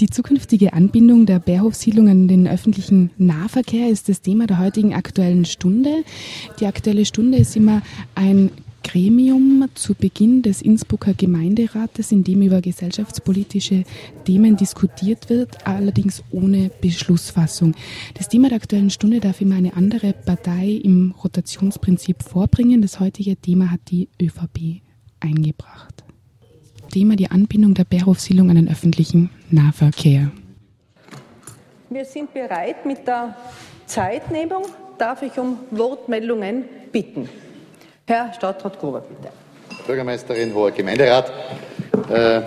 Die zukünftige Anbindung der Bärhofsiedlung an den öffentlichen Nahverkehr ist das Thema der heutigen Aktuellen Stunde. Die Aktuelle Stunde ist immer ein Gremium zu Beginn des Innsbrucker Gemeinderates, in dem über gesellschaftspolitische Themen diskutiert wird, allerdings ohne Beschlussfassung. Das Thema der Aktuellen Stunde darf immer eine andere Partei im Rotationsprinzip vorbringen. Das heutige Thema hat die ÖVP eingebracht. Thema die Anbindung der Bärhofsiedlung an den öffentlichen Nahverkehr. Wir sind bereit mit der Zeitnehmung. Darf ich um Wortmeldungen bitten? Herr Stadtrat Gruber, bitte. Bürgermeisterin, hoher Gemeinderat. Äh,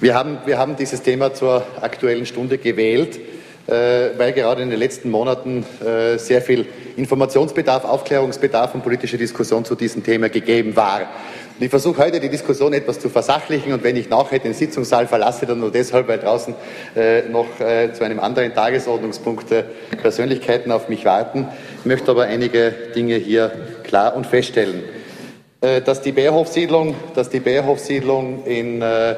wir, haben, wir haben dieses Thema zur Aktuellen Stunde gewählt, äh, weil gerade in den letzten Monaten äh, sehr viel Informationsbedarf, Aufklärungsbedarf und politische Diskussion zu diesem Thema gegeben war. Und ich versuche heute die Diskussion etwas zu versachlichen und wenn ich nachher den Sitzungssaal verlasse, dann nur deshalb, weil draußen äh, noch äh, zu einem anderen Tagesordnungspunkt äh, Persönlichkeiten auf mich warten. Ich möchte aber einige Dinge hier klar und feststellen, äh, dass die Bärhofsiedlung, dass die Bärhofsiedlung im äh,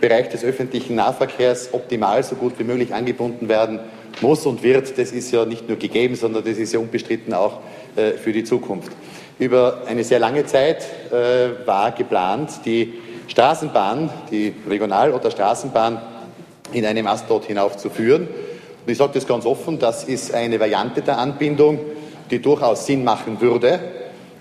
Bereich des öffentlichen Nahverkehrs optimal so gut wie möglich angebunden werden muss und wird, das ist ja nicht nur gegeben, sondern das ist ja unbestritten auch äh, für die Zukunft. Über eine sehr lange Zeit war geplant, die Straßenbahn, die Regional- oder Straßenbahn in einem Ast dort hinaufzuführen. Und ich sage das ganz offen, das ist eine Variante der Anbindung, die durchaus Sinn machen würde.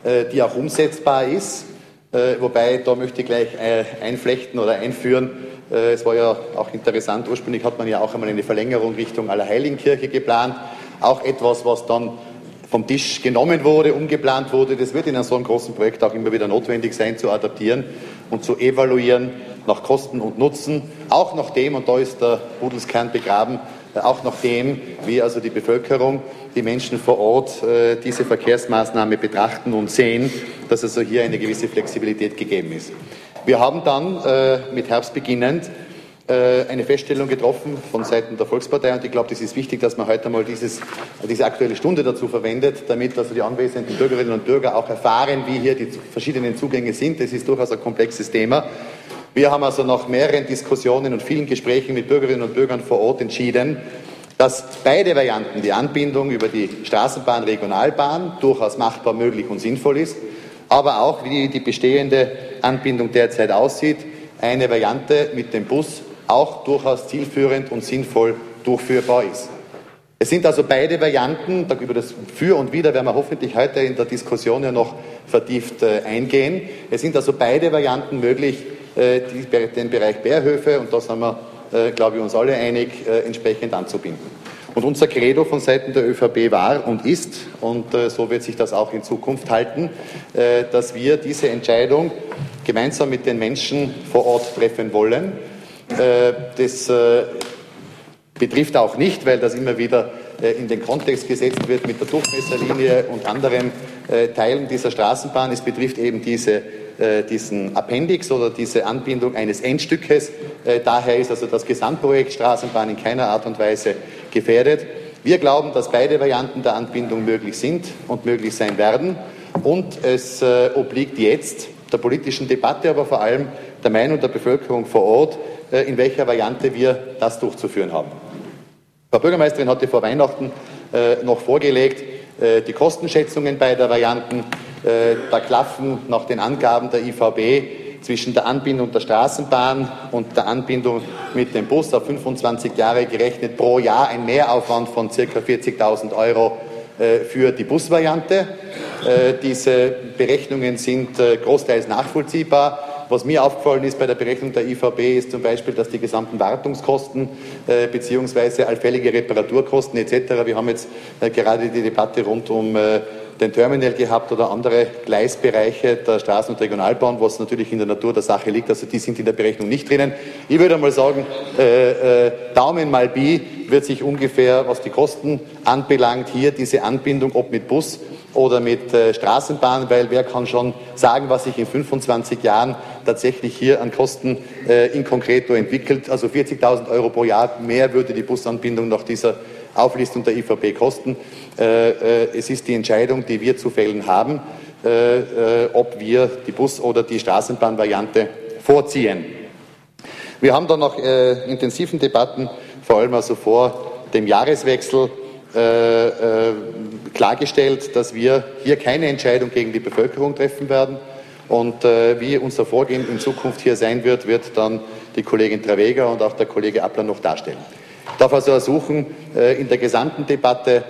Äh, die auch umsetzbar ist. Äh, wobei, da möchte ich gleich äh, einflechten oder einführen. Es war ja auch interessant, ursprünglich hat man ja auch einmal eine Verlängerung Richtung Allerheiligenkirche geplant. Auch etwas, was dann vom Tisch genommen wurde, umgeplant wurde. Das wird in so einem großen Projekt auch immer wieder notwendig sein, zu adaptieren und zu evaluieren nach Kosten und Nutzen. Auch nach dem, und da ist der Budelskern begraben, auch nach dem, wie also die Bevölkerung die Menschen vor Ort äh, diese Verkehrsmaßnahme betrachten und sehen, dass also hier eine gewisse Flexibilität gegeben ist. Wir haben dann äh, mit Herbst beginnend äh, eine Feststellung getroffen von Seiten der Volkspartei und ich glaube, das ist wichtig, dass man heute einmal dieses, diese aktuelle Stunde dazu verwendet, damit also die anwesenden Bürgerinnen und Bürger auch erfahren, wie hier die verschiedenen Zugänge sind. Das ist durchaus ein komplexes Thema. Wir haben also nach mehreren Diskussionen und vielen Gesprächen mit Bürgerinnen und Bürgern vor Ort entschieden, dass beide Varianten, die Anbindung über die Straßenbahn, Regionalbahn, durchaus machbar, möglich und sinnvoll ist, aber auch, wie die bestehende Anbindung derzeit aussieht, eine Variante mit dem Bus auch durchaus zielführend und sinnvoll durchführbar ist. Es sind also beide Varianten, über das Für und Wider werden wir hoffentlich heute in der Diskussion ja noch vertieft äh, eingehen. Es sind also beide Varianten möglich, äh, den Bereich Bärhöfe, und da sind wir äh, glaube ich, uns alle einig, entsprechend anzubinden. Und unser Credo von Seiten der ÖVP war und ist, und so wird sich das auch in Zukunft halten, dass wir diese Entscheidung gemeinsam mit den Menschen vor Ort treffen wollen. Das betrifft auch nicht, weil das immer wieder in den Kontext gesetzt wird mit der Durchmesserlinie und anderen Teilen dieser Straßenbahn. Es betrifft eben diese äh, diesen Appendix oder diese Anbindung eines Endstückes. Äh, daher ist also das Gesamtprojekt Straßenbahn in keiner Art und Weise gefährdet. Wir glauben, dass beide Varianten der Anbindung möglich sind und möglich sein werden. Und es äh, obliegt jetzt der politischen Debatte, aber vor allem der Meinung der Bevölkerung vor Ort, in welcher Variante wir das durchzuführen haben. Frau Bürgermeisterin hatte vor Weihnachten noch vorgelegt, die Kostenschätzungen beider Varianten äh, da klaffen nach den Angaben der IVB zwischen der Anbindung der Straßenbahn und der Anbindung mit dem Bus auf 25 Jahre gerechnet pro Jahr ein Mehraufwand von ca. 40.000 Euro äh, für die Busvariante. Äh, diese Berechnungen sind großteils nachvollziehbar. Was mir aufgefallen ist bei der Berechnung der IVB ist zum Beispiel, dass die gesamten Wartungskosten äh, beziehungsweise allfällige Reparaturkosten etc. Wir haben jetzt äh, gerade die Debatte rund um äh, den Terminal gehabt oder andere Gleisbereiche der Straßen- und Regionalbahn, was natürlich in der Natur der Sache liegt. Also die sind in der Berechnung nicht drinnen. Ich würde mal sagen, äh, äh, Daumen mal Bi wird sich ungefähr, was die Kosten anbelangt, hier diese Anbindung, ob mit Bus oder mit äh, Straßenbahn, weil wer kann schon sagen, was sich in 25 Jahren tatsächlich hier an Kosten äh, in concreto entwickelt. Also 40.000 Euro pro Jahr mehr würde die Busanbindung nach dieser Auflistung der IVB kosten. Äh, äh, es ist die Entscheidung, die wir zu fällen haben, äh, ob wir die Bus- oder die Straßenbahnvariante vorziehen. Wir haben dann nach äh, intensiven Debatten, vor allem also vor dem Jahreswechsel, äh, äh, klargestellt, dass wir hier keine Entscheidung gegen die Bevölkerung treffen werden. Und äh, wie unser Vorgehen in Zukunft hier sein wird, wird dann die Kollegin Travega und auch der Kollege Appler noch darstellen. Ich darf also ersuchen, äh, in der gesamten Debatte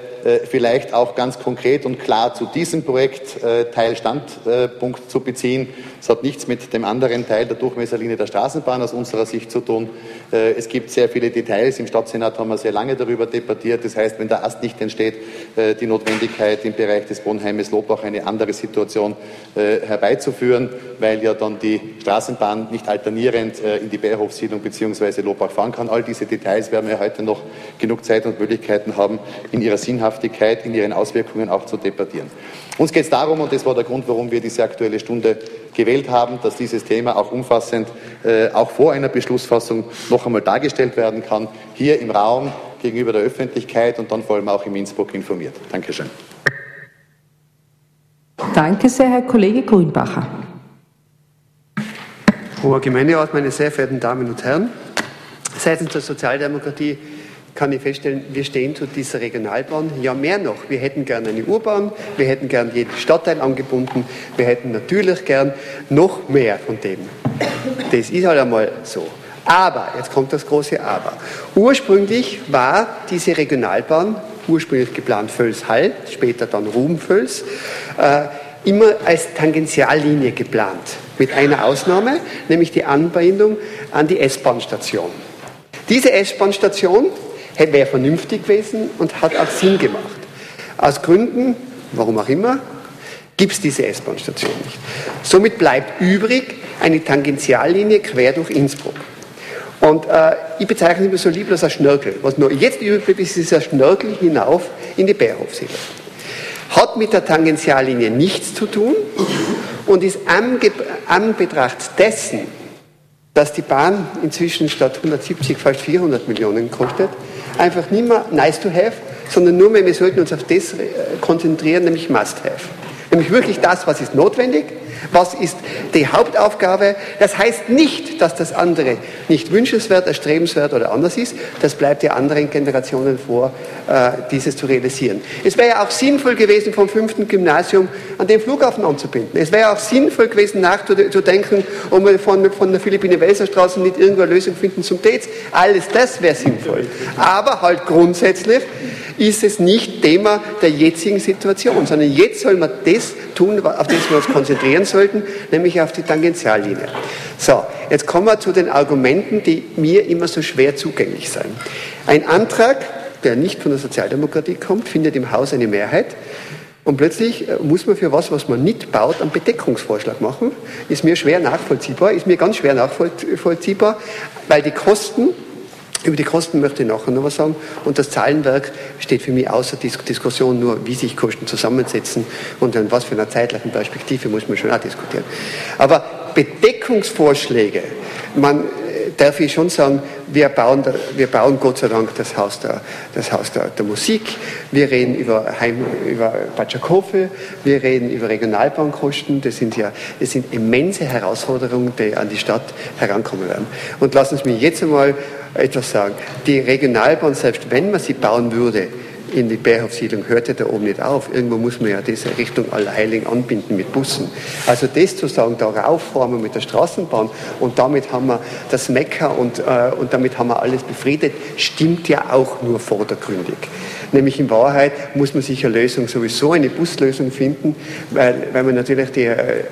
vielleicht auch ganz konkret und klar zu diesem Projekt äh, Standpunkt zu beziehen. Es hat nichts mit dem anderen Teil der Durchmesserlinie der Straßenbahn aus unserer Sicht zu tun. Äh, es gibt sehr viele Details. Im Stadtsenat haben wir sehr lange darüber debattiert. Das heißt, wenn der Ast nicht entsteht, die Notwendigkeit im Bereich des Wohnheimes Lobach eine andere Situation herbeizuführen, weil ja dann die Straßenbahn nicht alternierend in die Bärhofsiedlung bzw. Lobach fahren kann. All diese Details werden wir heute noch genug Zeit und Möglichkeiten haben, in ihrer Sinnhaftigkeit Sinnhaftigkeit in ihren Auswirkungen auch zu debattieren. Uns geht es darum, und das war der Grund, warum wir diese Aktuelle Stunde gewählt haben, dass dieses Thema auch umfassend, äh, auch vor einer Beschlussfassung noch einmal dargestellt werden kann, hier im Raum gegenüber der Öffentlichkeit und dann vor allem auch in Innsbruck informiert. Dankeschön. Danke sehr, Herr Kollege Grünbacher. Hoher Gemeinderat, meine sehr verehrten Damen und Herren, seitens der Sozialdemokratie kann ich feststellen, wir stehen zu dieser Regionalbahn. Ja, mehr noch. Wir hätten gern eine Urbahn, wir hätten gern jeden Stadtteil angebunden, wir hätten natürlich gern noch mehr von dem. Das ist halt einmal so. Aber, jetzt kommt das große Aber. Ursprünglich war diese Regionalbahn, ursprünglich geplant Völz-Hall, später dann Ruhm-Völz, äh, immer als Tangentiallinie geplant. Mit einer Ausnahme, nämlich die Anbindung an die S-Bahn-Station. Diese S-Bahn-Station wäre vernünftig gewesen und hat auch Sinn gemacht. Aus Gründen, warum auch immer, gibt es diese S-Bahn-Station nicht. Somit bleibt übrig eine Tangentiallinie quer durch Innsbruck. Und äh, ich bezeichne immer so lieblos als Schnörkel. Was nur jetzt übrig bleibt, ist dieser Schnörkel hinauf in die Bärhofsiedlung. Hat mit der Tangentiallinie nichts zu tun und ist am, am Betracht dessen, dass die Bahn inzwischen statt 170 fast 400 Millionen kostet, einfach nicht mehr nice to have, sondern nur mehr, wir sollten uns auf das äh, konzentrieren, nämlich must have. Nämlich wirklich das, was ist notwendig, was ist die Hauptaufgabe. Das heißt nicht, dass das andere nicht wünschenswert, erstrebenswert oder anders ist. Das bleibt den anderen Generationen vor, äh, dieses zu realisieren. Es wäre ja auch sinnvoll gewesen, vom fünften Gymnasium an den Flughafen anzubinden. Es wäre auch sinnvoll gewesen, nachzudenken, ob wir von, von der Philippine-Welser-Straße nicht irgendwo eine Lösung finden zum Dates. Alles das wäre sinnvoll. Aber halt grundsätzlich ist es nicht Thema der jetzigen Situation, sondern jetzt soll man das tun, auf das wir uns konzentrieren sollten, nämlich auf die Tangentiallinie. So, jetzt kommen wir zu den Argumenten, die mir immer so schwer zugänglich sind. Ein Antrag, der nicht von der Sozialdemokratie kommt, findet im Haus eine Mehrheit. Und plötzlich äh, muss man für was, was man nicht baut, einen Bedeckungsvorschlag machen. Ist mir schwer nachvollziehbar, ist mir ganz schwer nachvollziehbar, weil die Kosten über die Kosten möchte ich nachher noch was sagen. Und das Zahlenwerk steht für mich außer Diskussion nur, wie sich Kosten zusammensetzen und in was für einer zeitlichen Perspektive muss man schon auch diskutieren. Aber Bedeckungsvorschläge, man äh, darf ich schon sagen, wir bauen, wir bauen Gott sei Dank das Haus der, das Haus der, der Musik, wir reden über, Heim, über Batschakofel, wir reden über Regionalbahnkosten, das sind ja das sind immense Herausforderungen, die an die Stadt herankommen werden. Und lassen Sie mich jetzt einmal etwas sagen. Die Regionalbahn, selbst wenn man sie bauen würde, in die Bärhofsiedlung hörte da oben nicht auf. Irgendwo muss man ja diese Richtung Allerheiligen anbinden mit Bussen. Also das zu sagen, da rauffahren wir mit der Straßenbahn und damit haben wir das Mekka und, äh, und damit haben wir alles befriedet, stimmt ja auch nur vordergründig. Nämlich in Wahrheit muss man sich eine Lösung, sowieso eine Buslösung finden, weil, weil man natürlich die, äh,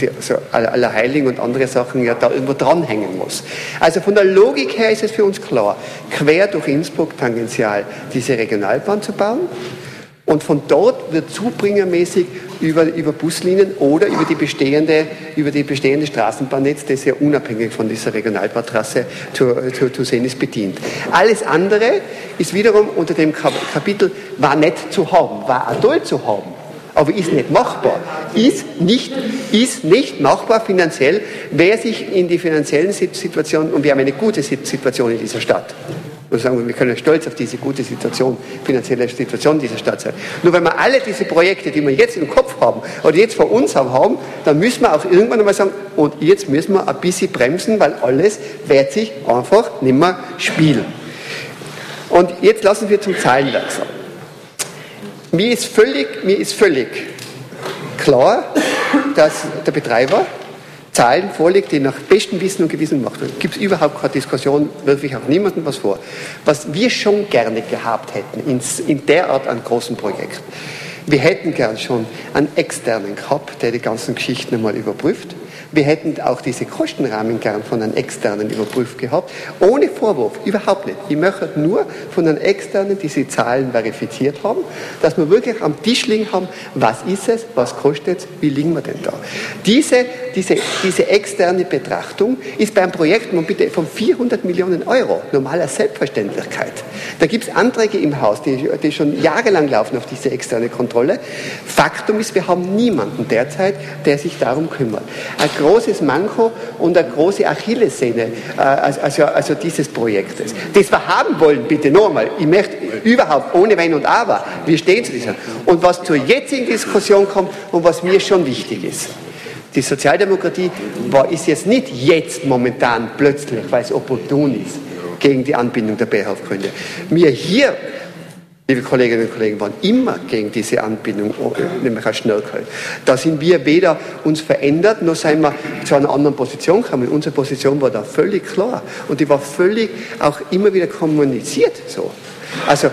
die so Allerheiligen und andere Sachen ja da irgendwo dranhängen muss. Also von der Logik her ist es für uns klar, quer durch Innsbruck tangential diese Regionalbahn zu bauen. Und von dort wird zubringermäßig über, über Buslinien oder über die bestehende, über die bestehende Straßenbahnnetz, das ja unabhängig von dieser Regionalbahntrasse zu, zu, zu sehen ist, bedient. Alles andere ist wiederum unter dem Kapitel war nicht zu haben, war auch toll zu haben, aber ist nicht machbar. Ist nicht, ist nicht machbar finanziell, wer sich in die finanziellen Situationen, und wir haben eine gute Situation in dieser Stadt, Und sagen, wir können stolz auf diese gute Situation, finanzielle Situation dieser Stadt sein. Nur wenn wir alle diese Projekte, die wir jetzt im Kopf haben oder jetzt vor uns haben, dann müssen wir auch irgendwann einmal sagen, und jetzt müssen wir ein bisschen bremsen, weil alles wird sich einfach nicht mehr spielen. Und jetzt lassen wir zum Zahlenwerk sagen. Mir ist völlig, mir ist völlig klar, dass der Betreiber Zahlen vorlegt, die nach bestem Wissen und Gewissen gemacht werden. Gibt es überhaupt keine Diskussion, wirf ich auch niemandem was vor. Was wir schon gerne gehabt hätten in, in der Art an großen Projekten, wir hätten gern schon einen externen gehabt, der die ganzen Geschichten einmal überprüft wir hätten auch diese Kostenrahmen gern von einem externen überprüft gehabt. Ohne Vorwurf, überhaupt nicht. Ich möchte nur von einem externen diese Zahlen verifiziert haben, dass wir wirklich am Tisch liegen haben, was ist es, was kostet es, wie liegen wir denn da. Diese, diese, diese externe Betrachtung ist beim Projekt von 400 Millionen Euro normaler Selbstverständlichkeit. Da gibt es Anträge im Haus, die, die schon jahrelang laufen auf diese externe Kontrolle. Faktum ist, wir haben niemanden derzeit, der sich darum kümmert. Ein großes Manko und eine große Achillessehne äh, also, also dieses Projektes. Das wir haben wollen, bitte nochmal, ich möchte überhaupt ohne Wenn und Aber, wir stehen zu dieser. Und was zur jetzigen Diskussion kommt und was mir schon wichtig ist. Die Sozialdemokratie war, ist jetzt nicht jetzt momentan plötzlich, weil es opportun ist, gegen die Anbindung der Bärhofgründe. Mir hier liebe Kolleginnen und Kollegen, waren immer gegen diese Anbindung, nämlich als Schnellkalt. Da sind wir weder uns verändert, noch sind wir zu einer anderen Position gekommen. Unsere Position war da völlig klar und die war völlig auch immer wieder kommuniziert so. Also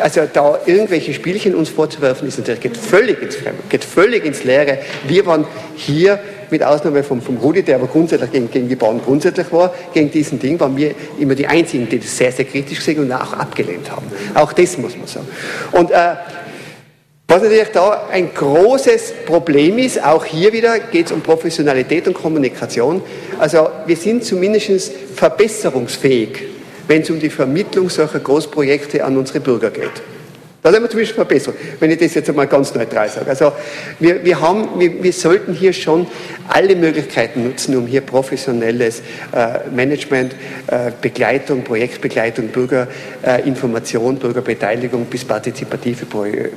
also da irgendwelche Spielchen uns vorzuwerfen, ist natürlich, geht völlig ins geht völlig ins Leere. Wir waren hier mit Ausnahme vom, vom Rudi, der aber grundsätzlich gegen, gegen die Bauern grundsätzlich war, gegen diesen Ding, waren wir immer die Einzigen, die das sehr, sehr kritisch gesehen und auch abgelehnt haben. Auch das muss man sagen. Und äh, was natürlich da ein großes Problem ist, auch hier wieder geht es um Professionalität und Kommunikation. Also wir sind zumindest verbesserungsfähig, wenn es um die Vermittlung solcher Großprojekte an unsere Bürger geht. Da sind wir zumindest verbessert, wenn ich das jetzt einmal ganz neutral sage. Also wir, wir, haben, wir, wir sollten hier schon alle Möglichkeiten nutzen, um hier professionelles äh, Management, äh, Begleitung, Projektbegleitung, Bürgerinformation, äh, Bürgerbeteiligung bis partizipative Pro äh,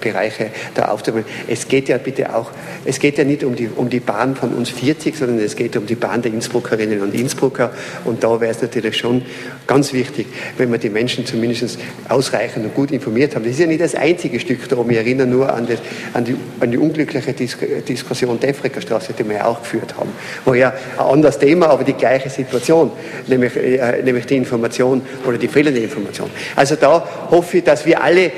Bereiche da aufzubauen. Es geht ja bitte auch, es geht ja nicht um die, um die Bahn von uns 40, sondern es geht um die Bahn der Innsbruckerinnen und Innsbrucker. Und da wäre es natürlich schon ganz wichtig, wenn man die Menschen zumindest ausreichend und gut informiert informiert haben. Das ist ja nicht das einzige Stück darum. Ich erinnere nur an, das, an, die, an die, unglückliche Dis Diskussion der Afrika-Straße, die wir ja auch geführt haben. Wo ja ein anderes Thema, aber die gleiche Situation, nämlich, äh, nämlich die Information oder die fehlende Information. Also da hoffe ich, dass wir alle äh,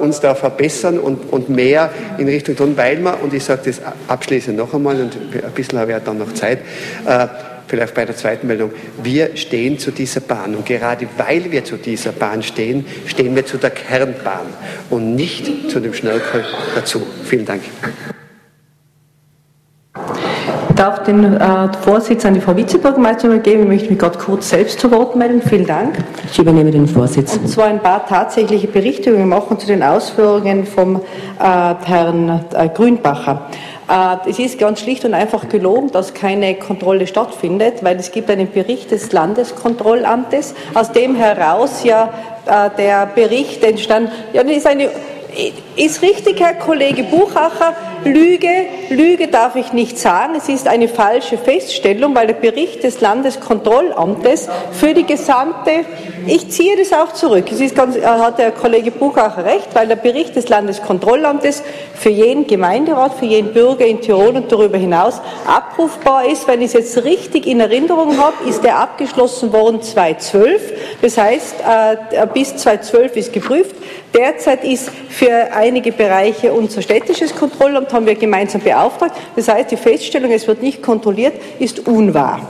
uns da verbessern und, und mehr in Richtung tun, weil wir, und ich sage das abschließend noch einmal, und ein bisschen habe ich dann noch Zeit, äh, vielleicht bei der zweiten Meldung, wir stehen zu dieser Bahn. Und gerade weil wir zu dieser Bahn stehen, stehen wir zu der Kernbahn und nicht zu dem Schnellkopf dazu. Vielen Dank. Ich darf den äh, Vorsitz an die Frau Vizebürgermeisterin übergeben. Ich möchte mich gerade kurz selbst zu Wort melden. Vielen Dank. Ich übernehme den Vorsitz. Und zwar ein paar tatsächliche Berichtigungen machen zu den Ausführungen vom äh, Herrn äh, Grünbacher. Äh, es ist ganz schlicht und einfach gelogen, dass keine Kontrolle stattfindet, weil es gibt einen Bericht des Landeskontrollamtes, aus dem heraus ja äh, der Bericht entstand. Ja, das ist eine ist richtig, Herr Kollege Buchacher, Lüge, Lüge darf ich nicht sagen. Es ist eine falsche Feststellung, weil der Bericht des Landeskontrollamtes für die gesamte, ich ziehe das auch zurück, es ist ganz, hat der Kollege Buchacher recht, weil der Bericht des Landeskontrollamtes für jeden Gemeinderat, für jeden Bürger in Tirol und darüber hinaus abrufbar ist. Wenn ich es jetzt richtig in Erinnerung habe, ist er abgeschlossen worden 2012. Das heißt, äh, bis 2012 ist geprüft. Derzeit ist für einige Bereiche unser städtisches Kontrollamt, haben wir gemeinsam beauftragt. Das heißt, die Feststellung, es wird nicht kontrolliert, ist unwahr.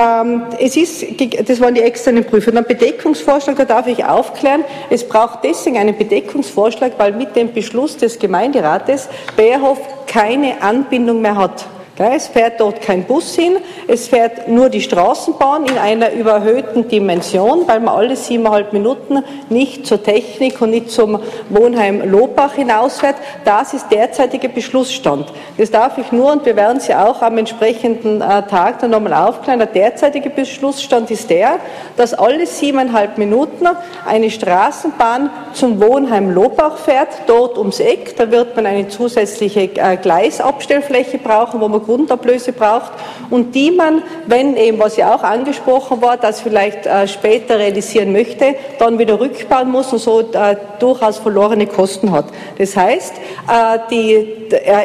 Ähm, es ist, das waren die externen Prüfer. Dann Bedeckungsvorschlag, da darf ich aufklären. Es braucht deswegen einen Bedeckungsvorschlag, weil mit dem Beschluss des Gemeinderates Beerhof keine Anbindung mehr hat Es fährt dort kein Bus hin, es fährt nur die Straßenbahn in einer überhöhten Dimension, weil man alle siebeneinhalb Minuten nicht zur Technik und nicht zum Wohnheim Lobach hinausfährt. Das ist derzeitiger Beschlussstand. Das darf ich nur, und wir werden Sie auch am entsprechenden äh, Tag dann nochmal aufklären, der derzeitige Beschlussstand ist der, dass alle siebeneinhalb Minuten eine Straßenbahn zum Wohnheim Lobach fährt, dort ums Eck. Da wird man eine zusätzliche äh, Gleisabstellfläche brauchen, wo man Grundablöse braucht und die man, wenn eben, was ja auch angesprochen war, das vielleicht äh, später realisieren möchte, dann wieder rückbauen muss und so äh, durchaus verlorene Kosten hat. Das heißt, äh, die,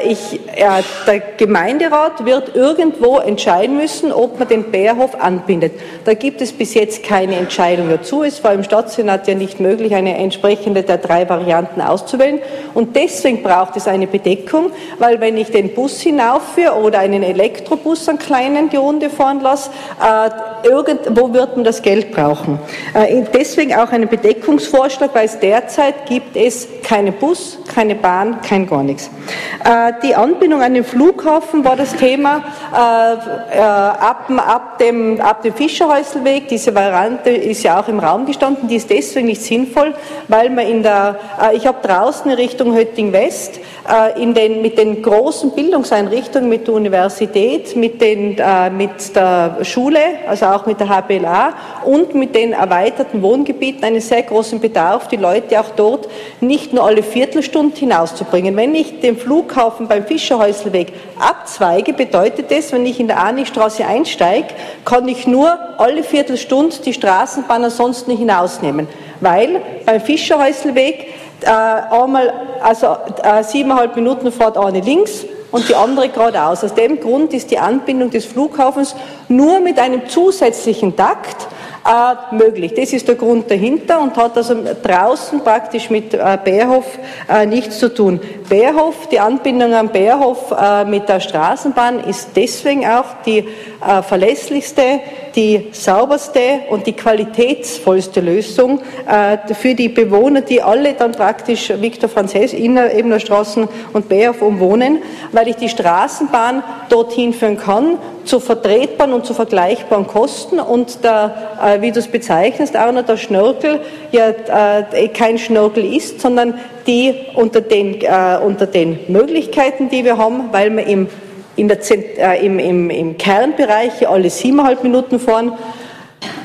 ich, der Gemeinderat wird irgendwo entscheiden müssen, ob man den Bärhof anbindet. Da gibt es bis jetzt keine Entscheidung dazu. Es war im Stadtsenat ja nicht möglich, eine entsprechende der drei Varianten auszuwählen. Und deswegen braucht es eine Bedeckung, weil wenn ich den Bus hinaufführe oder einen Elektrobus, einen kleinen, die Runde fahren lasse, äh, irgendwo wird man das Geld brauchen. Äh, deswegen auch einen Bedeckungsvorschlag, weil es derzeit gibt es keinen Bus, keine Bahn, kein gar nichts. Äh, die Anbindung an den Flughafen war das Thema ab, ab, dem, ab dem Fischerhäuselweg. Diese Variante ist ja auch im Raum gestanden. Die ist deswegen nicht sinnvoll, weil man in der, ich habe draußen in Richtung Hötting West, in den, mit den großen Bildungseinrichtungen, mit der Universität, mit, den, äh, mit der Schule, also auch mit der HBLA und mit den erweiterten Wohngebieten einen sehr großen Bedarf, die Leute auch dort nicht nur alle Viertelstunde hinauszubringen. Wenn ich den Flughafen beim Fischerhäuselweg abzweige, bedeutet das, wenn ich in der Anichstraße einsteige, kann ich nur alle Viertelstunde die Straßenbahn ansonsten hinausnehmen. Weil beim Fischerhäuselweg äh, einmal, also äh, siebeneinhalb Minuten fährt eine links und die andere geradeaus. Aus dem Grund ist die Anbindung des Flughafens nur mit einem zusätzlichen Takt äh, möglich. Das ist der Grund dahinter und hat also draußen praktisch mit äh, Bärhof äh, nichts zu tun. Bärhof, die Anbindung am Bärhof äh, mit der Straßenbahn ist deswegen auch die äh, verlässlichste, die sauberste und die qualitätsvollste Lösung äh, für die Bewohner, die alle dann praktisch Viktor Franzés, Ebener Straßen und Bärhof umwohnen, weil ich die Straßenbahn dorthin führen kann, zu vertretbaren und zu vergleichbaren Kosten und der, äh, wie du es bezeichnest, noch der Schnörkel ja äh, kein Schnörkel ist, sondern die unter den, äh, unter den Möglichkeiten, die wir haben, weil wir im in der, äh, im, im, im Kernbereich alle siebeneinhalb Minuten fahren.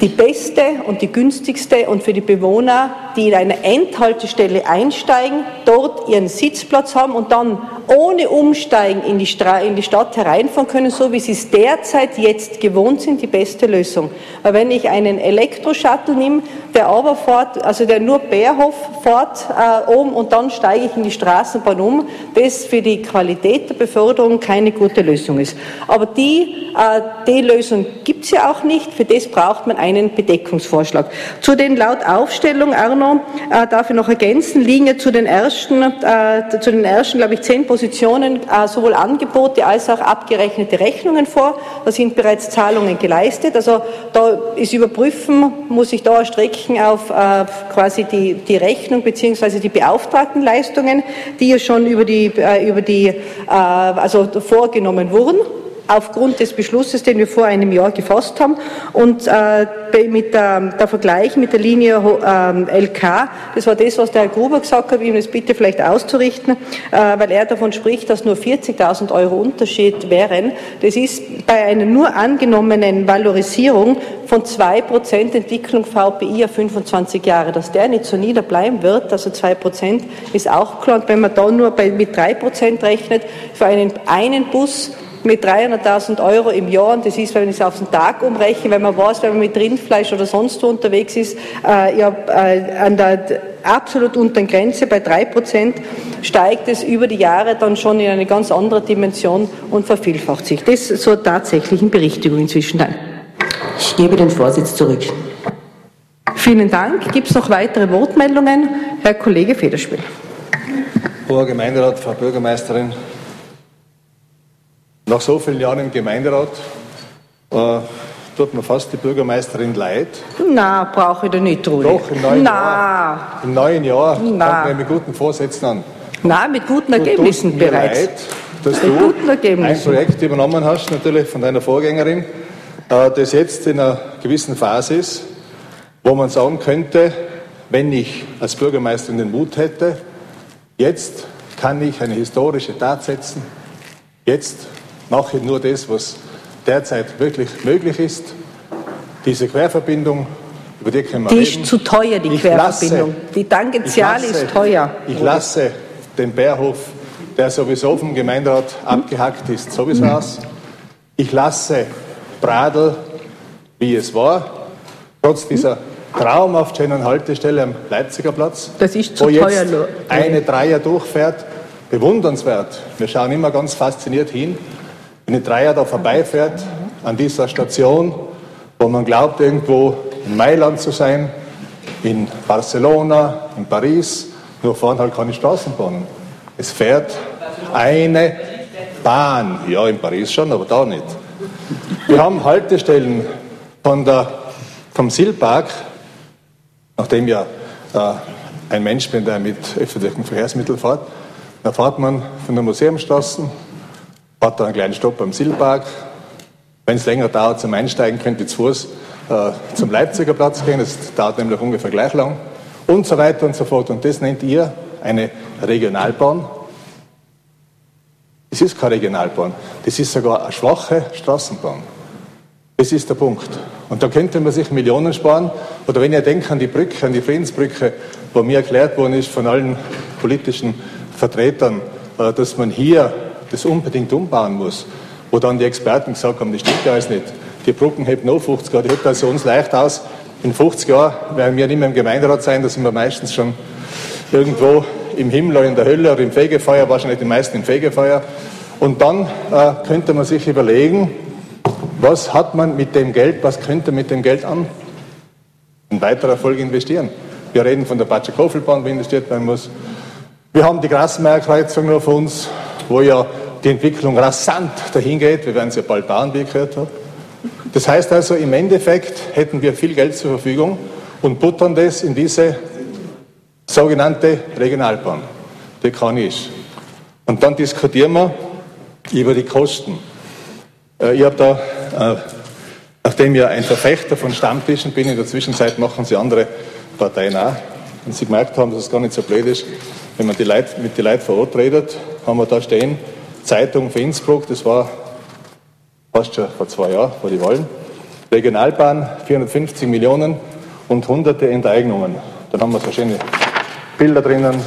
Die beste und die günstigste und für die Bewohner, die in eine Endhaltestelle einsteigen, dort ihren Sitzplatz haben und dann ohne Umsteigen in die, in die Stadt hereinfahren können, so wie sie es derzeit jetzt gewohnt sind, die beste Lösung. Weil wenn ich einen Elektroshuttle nehme, der aber fährt, also der nur Bärhof fährt äh, oben und dann steige ich in die Straßenbahn um, das für die Qualität der Beförderung keine gute Lösung ist. Aber die, äh, die Lösung gibt es ja auch nicht, für das braucht man einen Bedeckungsvorschlag. Zu den laut Aufstellung, Arno, äh, darf ich noch ergänzen, liegen ja zu den ersten, äh, zu den ersten, glaube ich, zehn Positionen äh, sowohl Angebote als auch abgerechnete Rechnungen vor. Da sind bereits Zahlungen geleistet. Also da ist überprüfen, muss ich da erstrecken auf äh, quasi die, die Rechnung beziehungsweise die Beauftragtenleistungen, die ja schon über die, äh, über die also vorgenommen wurden aufgrund des Beschlusses, den wir vor einem Jahr gefasst haben. Und äh, mit der, der, Vergleich mit der Linie äh, LK, das war das, was der Herr Gruber gesagt hat, ihm das bitte vielleicht auszurichten, äh, weil er davon spricht, dass nur 40.000 Euro Unterschied wären. Das ist bei einer nur angenommenen Valorisierung von 2% Entwicklung VPI auf 25 Jahre, dass der nicht so niederbleiben wird, also 2% ist auch klar. Und wenn man da nur bei, mit 3% rechnet, für einen, einen Bus mit 300.000 Euro im Jahr, und das ist, wenn ich es auf den Tag umrechne, wenn man weiß, wenn man mit Rindfleisch oder sonst wo unterwegs ist, äh, ja, äh, an der absolut unter der Grenze bei drei Prozent steigt es über die Jahre dann schon in eine ganz andere Dimension und vervielfacht sich. Das zur tatsächlichen Berichtigung inzwischen dann. Ich gebe den Vorsitz zurück. Vielen Dank. Gibt es noch weitere Wortmeldungen? Herr Kollege Federspiel. Hoher Gemeinderat, Frau Bürgermeisterin, nach so vielen Jahren im Gemeinderat äh, tut mir fast die Bürgermeisterin leid. Na, brauche ich da nicht, Ruhe. Doch, im neuen Na. Jahr. Im neuen Jahr fangen wir mit guten Vorsätzen an. Na, mit guten Ergebnissen du bereits. Leid, dass du ein Projekt übernommen hast, natürlich von deiner Vorgängerin, äh, das jetzt in einer gewissen Phase ist, wo man sagen könnte, wenn ich als Bürgermeisterin den Mut hätte, jetzt kann ich eine historische Tat setzen, jetzt mache nur das, was derzeit wirklich möglich ist, diese Querverbindung, über die können wir Die reden. ist zu teuer, die Ich Querverbindung. lasse- die Tangentiale ich lasse- ist teuer. Ich lasse den Bärhof, der sowieso vom Gemeinderat abgehackt ist, sowieso aus. Ich lasse Bradl, wie es war, trotz dieser traumhaft schönen Haltestelle am Leipziger Platz. Das ist zu wo teuer, jetzt Lo- eine Dreier durchfährt. Bewundernswert. Wir schauen immer ganz fasziniert hin, wenn eine Dreier da vorbeifährt an dieser Station, wo man glaubt, irgendwo in Mailand zu sein, in Barcelona, in Paris, nur fahren halt keine Straßenbahnen. Es fährt eine Bahn. Ja, in Paris schon, aber da nicht. Wir haben Haltestellen von der, vom Silpark, nachdem ja äh, ein Mensch bin, der mit öffentlichen Verkehrsmitteln fährt, da fährt man von der Museumstraße, hat dann einen kleinen Stopp am Silpark. Wenn es länger dauert zum Einsteigen, könnt ihr zu Fuß äh, zum Leipziger Platz gehen. Das dauert nämlich ungefähr gleich lang. Und so weiter und so fort. Und das nennt ihr eine Regionalbahn. Das ist keine Regionalbahn. Das ist sogar eine schwache Straßenbahn. Das ist der Punkt. Und da könnte man sich Millionen sparen. Oder wenn ihr denkt an die Brücke, an die Friedensbrücke, wo mir erklärt worden ist von allen politischen Vertretern, äh, dass man hier das unbedingt umbauen muss, wo dann die Experten gesagt haben, das stimmt ja alles nicht. Die Brücken hätten noch 50 Jahre, die hätten also uns leicht aus. In 50 Jahren werden wir nicht mehr im Gemeinderat sein, da sind wir meistens schon irgendwo im Himmel oder in der Hölle oder im Fegefeuer, wahrscheinlich die meisten im Fegefeuer. Und dann äh, könnte man sich überlegen, was hat man mit dem Geld, was könnte mit dem Geld an in weiterer Erfolg investieren. Wir reden von der Batschikofelbahn, wo investiert werden muss. Wir haben die Grasmeierkreuzung für uns, wo ja die Entwicklung rasant dahin geht. Wir werden sie ja bald bauen, wie ich gehört habe. Das heißt also, im Endeffekt hätten wir viel Geld zur Verfügung und buttern das in diese sogenannte Regionalbahn, die kann ich. Und dann diskutieren wir über die Kosten. Äh, Ich habe da, äh, nachdem ich ein Verfechter von Stammtischen bin, in der Zwischenzeit machen sie andere Parteien auch, und sie gemerkt haben, dass es gar nicht so blöd ist, wenn man die Leute, mit den Leuten vor Ort redet, haben wir da stehen, Zeitung für Innsbruck, das war fast schon vor zwei Jahren, vor die Wahlen. Regionalbahn, 450 Millionen und hunderte Enteignungen. Dann haben wir so schöne Bilder drinnen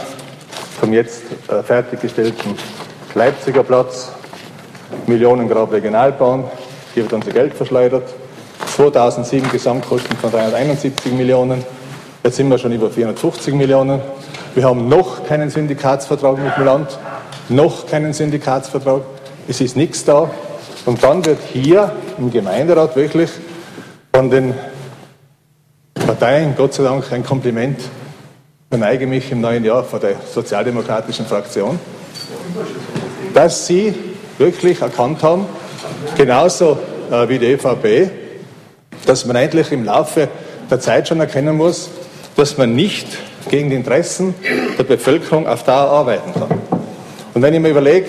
vom jetzt äh, fertiggestellten Leipziger Platz, Millionengrab Regionalbahn, hier wird unser Geld verschleudert. 2007 Gesamtkosten von 371 Millionen, jetzt sind wir schon über 450 Millionen. Wir haben noch keinen Syndikatsvertrag mit dem Land, noch keinen Syndikatsvertrag. Es ist nichts da. Und dann wird hier im Gemeinderat wirklich von den Parteien, Gott sei Dank, ein Kompliment. Ich verneige mich im neuen Jahr vor der sozialdemokratischen Fraktion, dass sie wirklich erkannt haben, genauso äh, wie die ÖVP, dass man eigentlich im Laufe der Zeit schon erkennen muss, dass man nicht gegen die Interessen der Bevölkerung auf Dauer arbeiten kann. Und wenn ich mir überlege,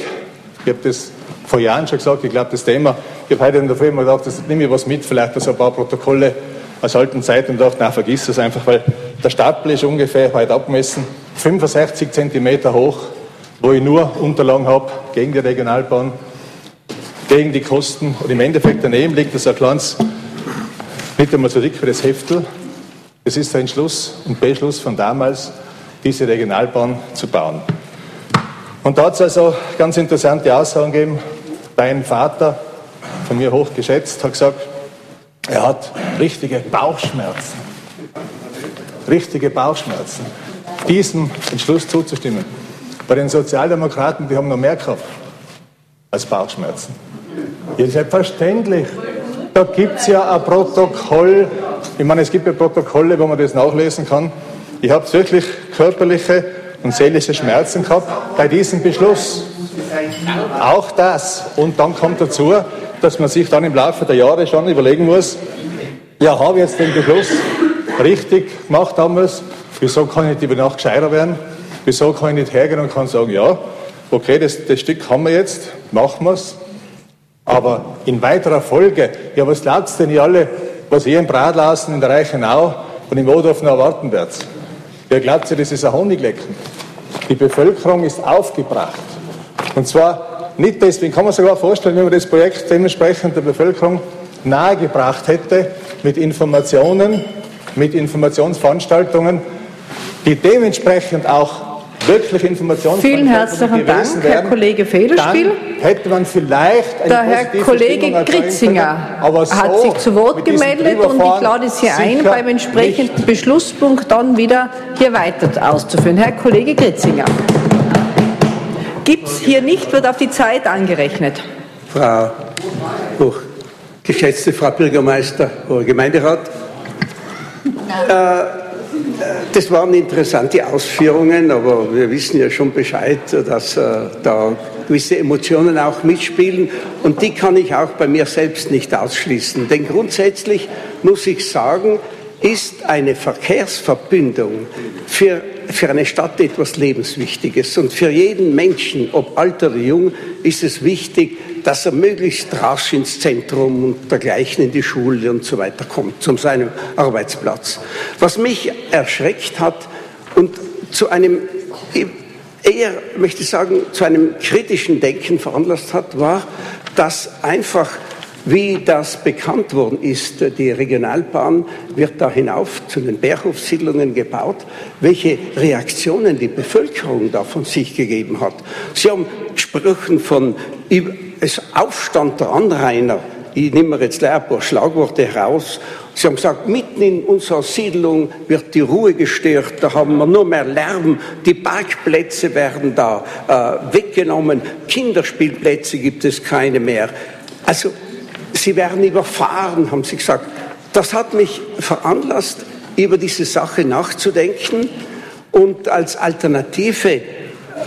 ich habe das vor Jahren schon gesagt, ich glaube, das Thema, ich habe heute in der Früh immer gedacht, das nehme ich was mit, vielleicht so ein paar Protokolle aus alten Zeiten und dachte, na, vergiss das einfach, weil der Stapel ist ungefähr heute abgemessen 65 Zentimeter hoch, wo ich nur Unterlagen habe gegen die Regionalbahn, gegen die Kosten und im Endeffekt daneben liegt das ein kleines, nicht einmal so dick wie das Heftel. Das ist der Entschluss und Beschluss von damals, diese Regionalbahn zu bauen. Und da hat es also ganz interessante Aussagen gegeben. Dein Vater, von mir hoch geschätzt, hat gesagt, er hat richtige Bauchschmerzen. Richtige Bauchschmerzen. Diesem Entschluss zuzustimmen. Bei den Sozialdemokraten, die haben noch mehr gehabt als Bauchschmerzen. Ja, selbstverständlich. Da gibt es ja ein Protokoll. Ich meine, es gibt ja Protokolle, wo man das nachlesen kann. Ich habe wirklich körperliche und seelische Schmerzen gehabt bei diesem Beschluss. Auch das. Und dann kommt dazu, dass man sich dann im Laufe der Jahre schon überlegen muss, ja, habe ich jetzt den Beschluss richtig gemacht damals? Wieso kann ich nicht über Nacht gescheiter werden? Wieso kann ich nicht hergehen und kann sagen, ja, okay, das, das Stück haben wir jetzt, machen wir es. Aber in weiterer Folge, ja, was glaubt denn ihr alle, was ihr im Bratlassen in der Reichenau und im Odorf noch erwarten werdet? Wer glaubt das ist ein Honiglecken? Die Bevölkerung ist aufgebracht. Und zwar nicht deswegen, kann man sogar vorstellen, wenn man das Projekt dementsprechend der Bevölkerung nahegebracht hätte mit Informationen, mit Informationsveranstaltungen, die dementsprechend auch wirklich Informationsveranstaltungen Vielen herzlichen Dank, Herr Kollege Federspiel. hätte man vielleicht eine Der Herr Kollege aber so hat sich zu Wort gemeldet und ich lade Sie ein, beim entsprechenden nicht. Beschlusspunkt dann wieder hier weiter auszuführen. Herr Kollege Gritzinger. Gibt es hier nicht, wird auf die Zeit angerechnet. Frau hoch, geschätzte Frau Bürgermeister oder Gemeinderat. Äh, das waren interessante Ausführungen, aber wir wissen ja schon Bescheid, dass äh, da gewisse Emotionen auch mitspielen und die kann ich auch bei mir selbst nicht ausschließen. Denn grundsätzlich muss ich sagen, ist eine Verkehrsverbindung für, für eine Stadt etwas Lebenswichtiges. Und für jeden Menschen, ob alt oder jung, ist es wichtig, dass er möglichst rasch ins Zentrum und dergleichen in die Schule und so weiter kommt, zu seinem Arbeitsplatz. Was mich erschreckt hat und zu einem eher, möchte ich sagen, zu einem kritischen Denken veranlasst hat, war, dass einfach wie das bekannt worden ist, die Regionalbahn wird da hinauf zu den Berghofsiedlungen gebaut, welche Reaktionen die Bevölkerung da von sich gegeben hat. Sie haben gesprochen von es Aufstand der Anrainer. Ich nehme jetzt ein paar Schlagworte heraus. Sie haben gesagt, mitten in unserer Siedlung wird die Ruhe gestört, da haben wir nur mehr Lärm, die Parkplätze werden da äh, weggenommen, Kinderspielplätze gibt es keine mehr. Also sie werden überfahren, haben sie gesagt. Das hat mich veranlasst, über diese Sache nachzudenken. Und als Alternative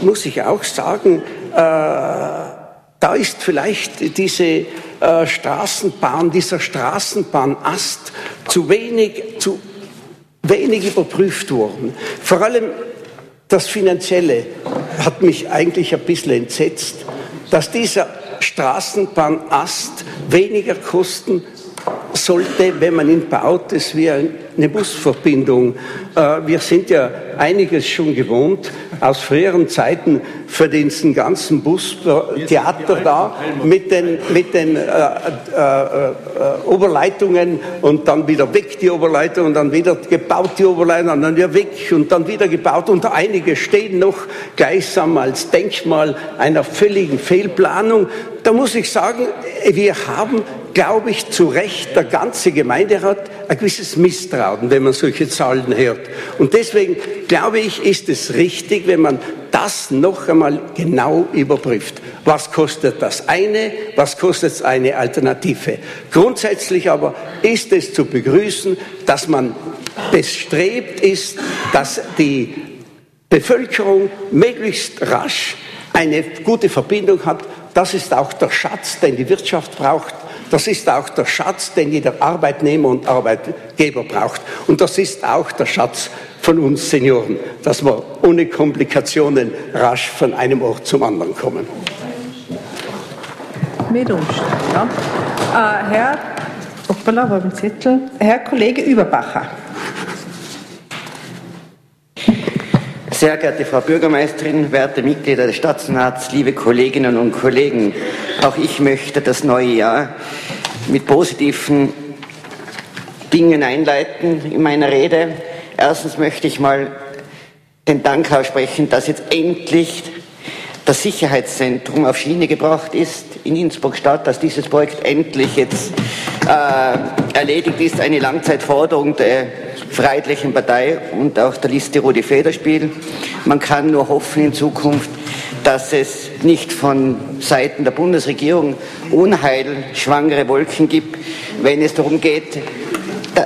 muss ich auch sagen, äh, da ist vielleicht diese äh, Straßenbahn, dieser Straßenbahnast zu wenig, zu wenig überprüft worden. Vor allem das Finanzielle hat mich eigentlich ein bisschen entsetzt, dass dieser Straßenbahnast weniger kosten sollte, wenn man ihn baut, es wie eine Busverbindung. Äh, wir sind ja einiges schon gewohnt aus früheren Zeiten für diesen ganzen Bustheater da mit den, mit den äh, äh, äh, Oberleitungen und dann wieder weg die Oberleitung und dann wieder gebaut die Oberleitung und dann wieder weg und dann wieder gebaut und einige stehen noch gleichsam als Denkmal einer völligen Fehlplanung. Da muss ich sagen, wir haben, glaube ich, zu Recht der ganze Gemeinderat ein gewisses Misstrauen, wenn man solche Zahlen hört. Und deswegen glaube ich, ist es richtig, wenn man das noch einmal genau überprüft. Was kostet das eine? Was kostet eine Alternative? Grundsätzlich aber ist es zu begrüßen, dass man bestrebt ist, dass die Bevölkerung möglichst rasch eine gute Verbindung hat. Das ist auch der Schatz, den die Wirtschaft braucht. Das ist auch der Schatz, den jeder Arbeitnehmer und Arbeitgeber braucht. Und das ist auch der Schatz von uns Senioren, dass wir ohne Komplikationen rasch von einem Ort zum anderen kommen. Mit Umstand, ja. Äh, Herr, hoppala, war Zettel. Herr Kollege Überbacher. Sehr geehrte Frau Bürgermeisterin, werte Mitglieder des Stadtsenats, liebe Kolleginnen und Kollegen, auch ich möchte das neue Jahr mit positiven Dingen einleiten in meiner Rede. Erstens möchte ich mal den Dank aussprechen, dass jetzt endlich das Sicherheitszentrum auf Schiene gebracht ist in Innsbruck Stadt, dass dieses Projekt endlich jetzt äh, erledigt ist, eine Langzeitforderung der Freiheitlichen Partei und auch der Liste Rudi Federspiel. Man kann nur hoffen in Zukunft, dass es nicht von Seiten der Bundesregierung unheilschwangere Wolken gibt, wenn es darum geht,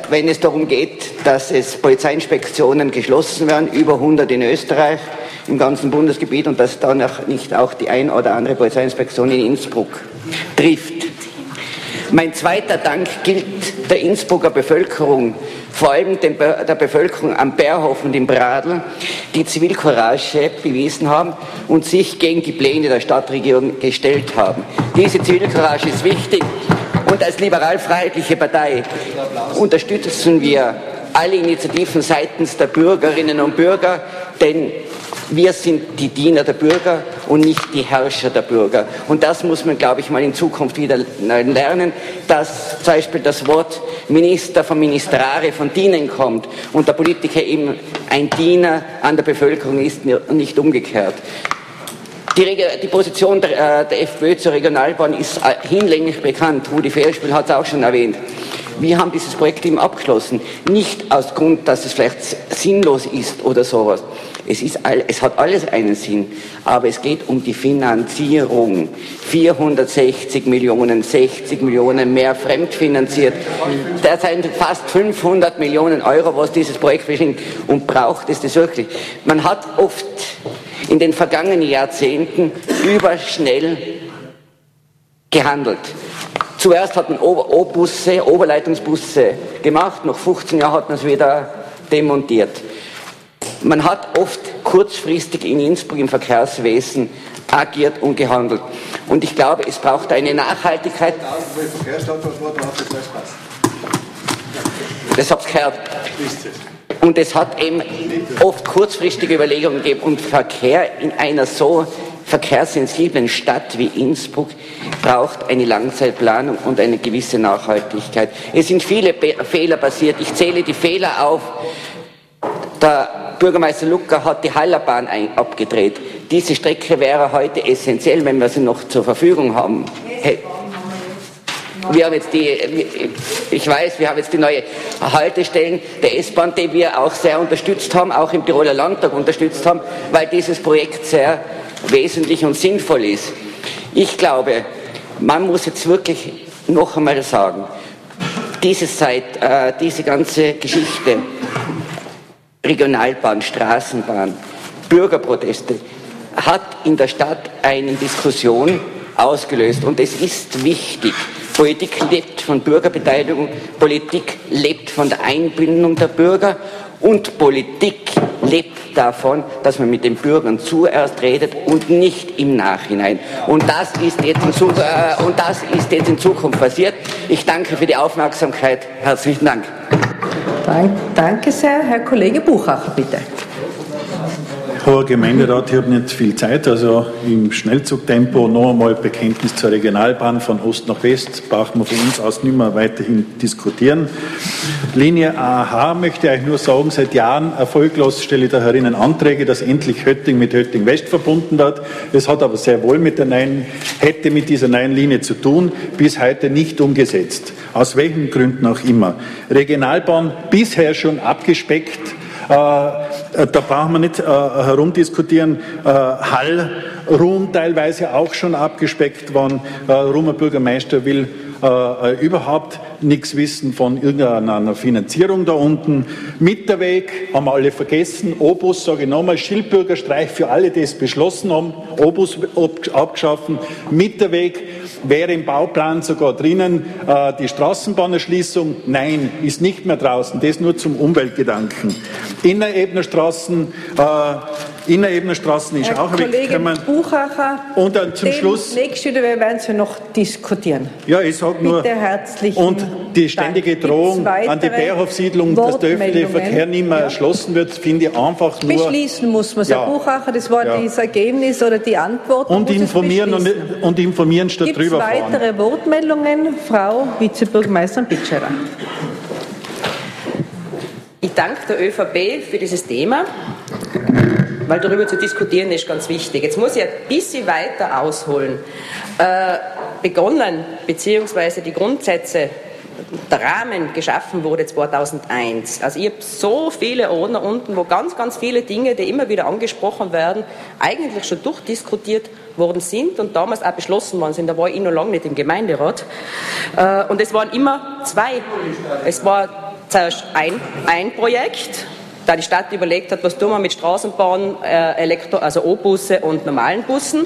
wenn es darum geht, dass es Polizeiinspektionen geschlossen werden, über 100 in Österreich, im ganzen Bundesgebiet und dass dann auch nicht auch die ein oder andere Polizeiinspektion in Innsbruck trifft. Mein zweiter Dank gilt der Innsbrucker Bevölkerung vor allem der Bevölkerung am Bärhof und im Bradl, die Zivilcourage bewiesen haben und sich gegen die Pläne der Stadtregierung gestellt haben. Diese Zivilcourage ist wichtig und als liberal-freiheitliche Partei unterstützen wir alle Initiativen seitens der Bürgerinnen und Bürger, denn wir sind die Diener der Bürger und nicht die Herrscher der Bürger. Und das muss man, glaube ich, mal in Zukunft wieder lernen, dass zum Beispiel das Wort Minister von Ministrare von Dienen kommt und der Politiker eben ein Diener an der Bevölkerung ist und nicht umgekehrt. Die, die Position der, äh, der, FPÖ zur Regionalbahn ist äh, hinlänglich bekannt. Rudi Fehlspiel hat es auch schon erwähnt. Wir haben dieses Projekt eben abgeschlossen. Nicht aus Grund, dass es vielleicht sinnlos ist oder sowas. Es, ist all, es hat alles einen Sinn, aber es geht um die Finanzierung. 460 Millionen, 60 Millionen mehr fremdfinanziert. Das sind fast 500 Millionen Euro, was dieses Projekt beschränkt. Und braucht es das wirklich? Man hat oft in den vergangenen Jahrzehnten überschnell gehandelt. Zuerst hat man O-Busse, Oberleitungsbusse gemacht, nach 15 Jahren hat man es wieder demontiert. Man hat oft kurzfristig in Innsbruck im Verkehrswesen agiert und gehandelt. Und ich glaube, es braucht eine Nachhaltigkeit. Das habt ihr gehört. Und es hat eben oft kurzfristige Überlegungen gegeben und Verkehr in einer so verkehrssensiblen Stadt wie Innsbruck braucht eine Langzeitplanung und eine gewisse Nachhaltigkeit. Es sind viele Fehler passiert. Ich zähle die Fehler auf. Der Bürgermeister Lucker hat die Hallerbahn abgedreht. Diese Strecke wäre heute essentiell, wenn wir sie noch zur Verfügung haben. Hey. Wir haben jetzt die, ich weiß, wir haben jetzt die neue Haltestellen der S-Bahn, die wir auch sehr unterstützt haben, auch im Tiroler Landtag unterstützt haben, weil dieses Projekt sehr wesentlich und sinnvoll ist. Ich glaube, man muss jetzt wirklich noch einmal sagen, diese Zeit, äh, diese ganze Geschichte, Regionalbahn, Straßenbahn, Bürgerproteste, hat in der Stadt eine Diskussion ausgelöst. Und es ist wichtig, Politik lebt von Bürgerbeteiligung, Politik lebt von der Einbindung der Bürger und Politik lebt davon, dass man mit den Bürgern zuerst redet und nicht im Nachhinein. Und das ist jetzt in, Zukunft, äh, und das ist jetzt in Zukunft passiert. Ich danke für die Aufmerksamkeit. Herzlichen Dank. Danke sehr. Herr Kollege Buchacher, bitte. Hoher Gemeinderat, ich habe nicht viel Zeit, also im Schnellzugtempo noch einmal Bekenntnis zur Regionalbahn von Ost nach West, brauchen wir von uns aus nicht mehr weiterhin diskutieren. Linie AH möchte ich nur sagen, seit Jahren erfolglos stelle ich da herinnen Anträge, dass endlich Hötting mit Hötting West verbunden wird. Es hat aber sehr wohl mit der neuen, hätte mit dieser neuen Linie zu tun, bis heute nicht umgesetzt. Aus welchen Gründen auch immer. Regionalbahn bisher schon abgespeckt, äh, da brauchen wir nicht äh, herumdiskutieren. Hall, Ruhm teilweise auch schon abgespeckt worden. Rumer Bürgermeister will überhaupt nichts wissen von irgendeiner Finanzierung da unten. Mitterweg haben wir alle vergessen. Obus, sage ich nochmal, Schildbürgerstreich für alle, die es beschlossen haben. Obus abgeschaffen. Mitterweg wäre im Bauplan sogar drinnen. Äh, die Straßenbahnerschließung, nein, ist nicht mehr draußen. Das nur zum Umweltgedanken. Innerebnerstraßen, äh, Innerebnerstraßen ist Herr auch Kollege weggekommen. Buchacher, und dann zum Schluss. Nächste wir werden Sie noch diskutieren. Ja, ich sage nur. Bitte herzlich. Und die ständige Drohung an die Bärhofsiedlung, dass der öffentliche Verkehr nicht mehr ja. erschlossen wird, finde ich einfach nur. Beschließen muss man. Herr Buchacher, das war ja. das Ergebnis oder die Antwort. Und informieren und, und, informieren statt Gibt's drüber fahren. weitere Wortmeldungen? Frau Vizebürgermeisterin Bitscherer. Ich danke der ÖVP für dieses Thema, weil darüber zu diskutieren ist ganz wichtig. Jetzt muss ich ein bisschen weiter ausholen. Äh, begonnen, beziehungsweise die Grundsätze der Rahmen geschaffen wurde 2001. Also ich habe so viele Ordner unten, wo ganz, ganz viele Dinge, die immer wieder angesprochen werden, eigentlich schon durchdiskutiert worden sind und damals auch beschlossen worden sind. Da war ich noch lange nicht im Gemeinderat. Äh, und es waren immer zwei. Es war zuerst ein, ein Projekt, da die Stadt überlegt hat, was tun wir mit Straßenbahn, äh, Elektro, also O-Busse und normalen Bussen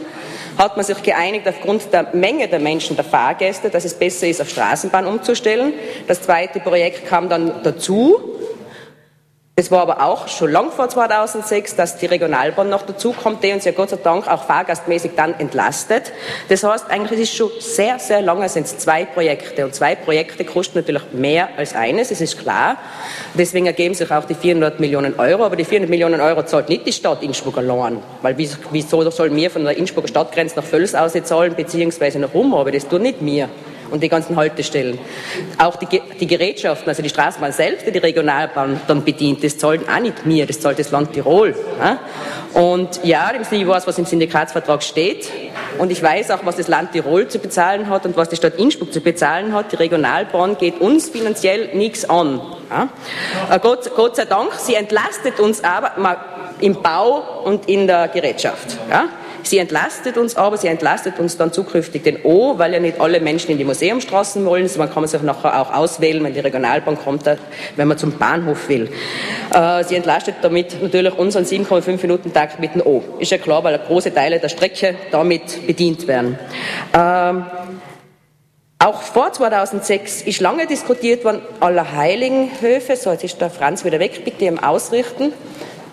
hat man sich geeinigt aufgrund der Menge der Menschen, der Fahrgäste, dass es besser ist, auf Straßenbahn umzustellen. Das zweite Projekt kam dann dazu Das war aber auch schon lang vor 2006, dass die Regionalbahn noch dazukommt, die uns ja Gott sei Dank auch fahrgastmäßig dann entlastet. Das heißt, eigentlich ist es schon sehr, sehr lange sind es zwei Projekte. Und zwei Projekte kosten natürlich mehr als eines, das ist klar. Deswegen ergeben sich auch die 400 Millionen Euro. Aber die 400 Millionen Euro zahlt nicht die Stadt Innsbruck allein. Weil wieso sollen wir von der Innsbrucker Stadtgrenze nach Völs auszahlen, beziehungsweise nach Rum? Aber das tun nicht wir und die ganzen Haltestellen. Auch die, die Gerätschaften, also die Straßenbahn selbst, die die Regionalbahn dann bedient, das zahlt auch nicht mir, das zahlt das Land Tirol. Ja? Und ja, ich weiß, was im Syndikatsvertrag steht und ich weiß auch, was das Land Tirol zu bezahlen hat und was die Stadt Innsbruck zu bezahlen hat. Die Regionalbahn geht uns finanziell nichts an. Ja? Äh, Gott, Gott sei Dank, sie entlastet uns aber im Bau und in der Gerätschaft. Ja? Sie entlastet uns aber, sie entlastet uns dann zukünftig den O, weil ja nicht alle Menschen in die Museumstraßen wollen. Also man kann sich nachher auch auswählen, wenn die Regionalbahn kommt, wenn man zum Bahnhof will. Äh, sie entlastet damit natürlich unseren 7,5 Minuten Takt mit dem O. Ist ja klar, weil große Teile der Strecke damit bedient werden. Ähm, auch vor 2006 ist lange diskutiert worden, aller Heiligenhöfe, so jetzt ist der Franz wieder weg, bitte im Ausrichten.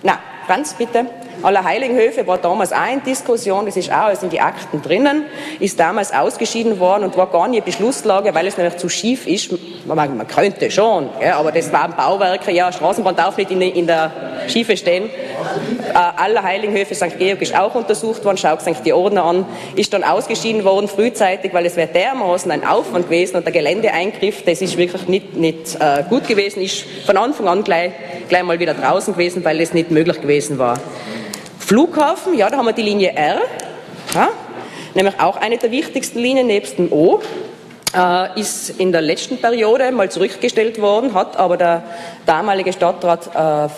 Na, Franz, bitte. Allerheiligenhöfe war damals auch in Diskussion, das ist auch in die Akten drinnen, ist damals ausgeschieden worden und war gar nicht Beschlusslage, weil es nämlich zu schief ist. Man, man könnte schon, ja, aber das waren Bauwerke, ja, Straßenbahn darf nicht in, in der Schiefe stehen. Äh, Allerheiligenhöfe St. Georg ist auch untersucht worden, schaut St. Georg an, ist dann ausgeschieden worden frühzeitig, weil es wäre dermaßen ein Aufwand gewesen und der Geländeeingriff, das ist wirklich nicht, nicht äh, gut gewesen, ist von Anfang an gleich, gleich mal wieder draußen gewesen, weil es nicht möglich gewesen war. Flughafen, ja, da haben wir die Linie R, ja, nämlich auch eine der wichtigsten Linien nebst dem O. Äh, ist in der letzten Periode mal zurückgestellt worden, hat aber der damalige Stadtrat äh,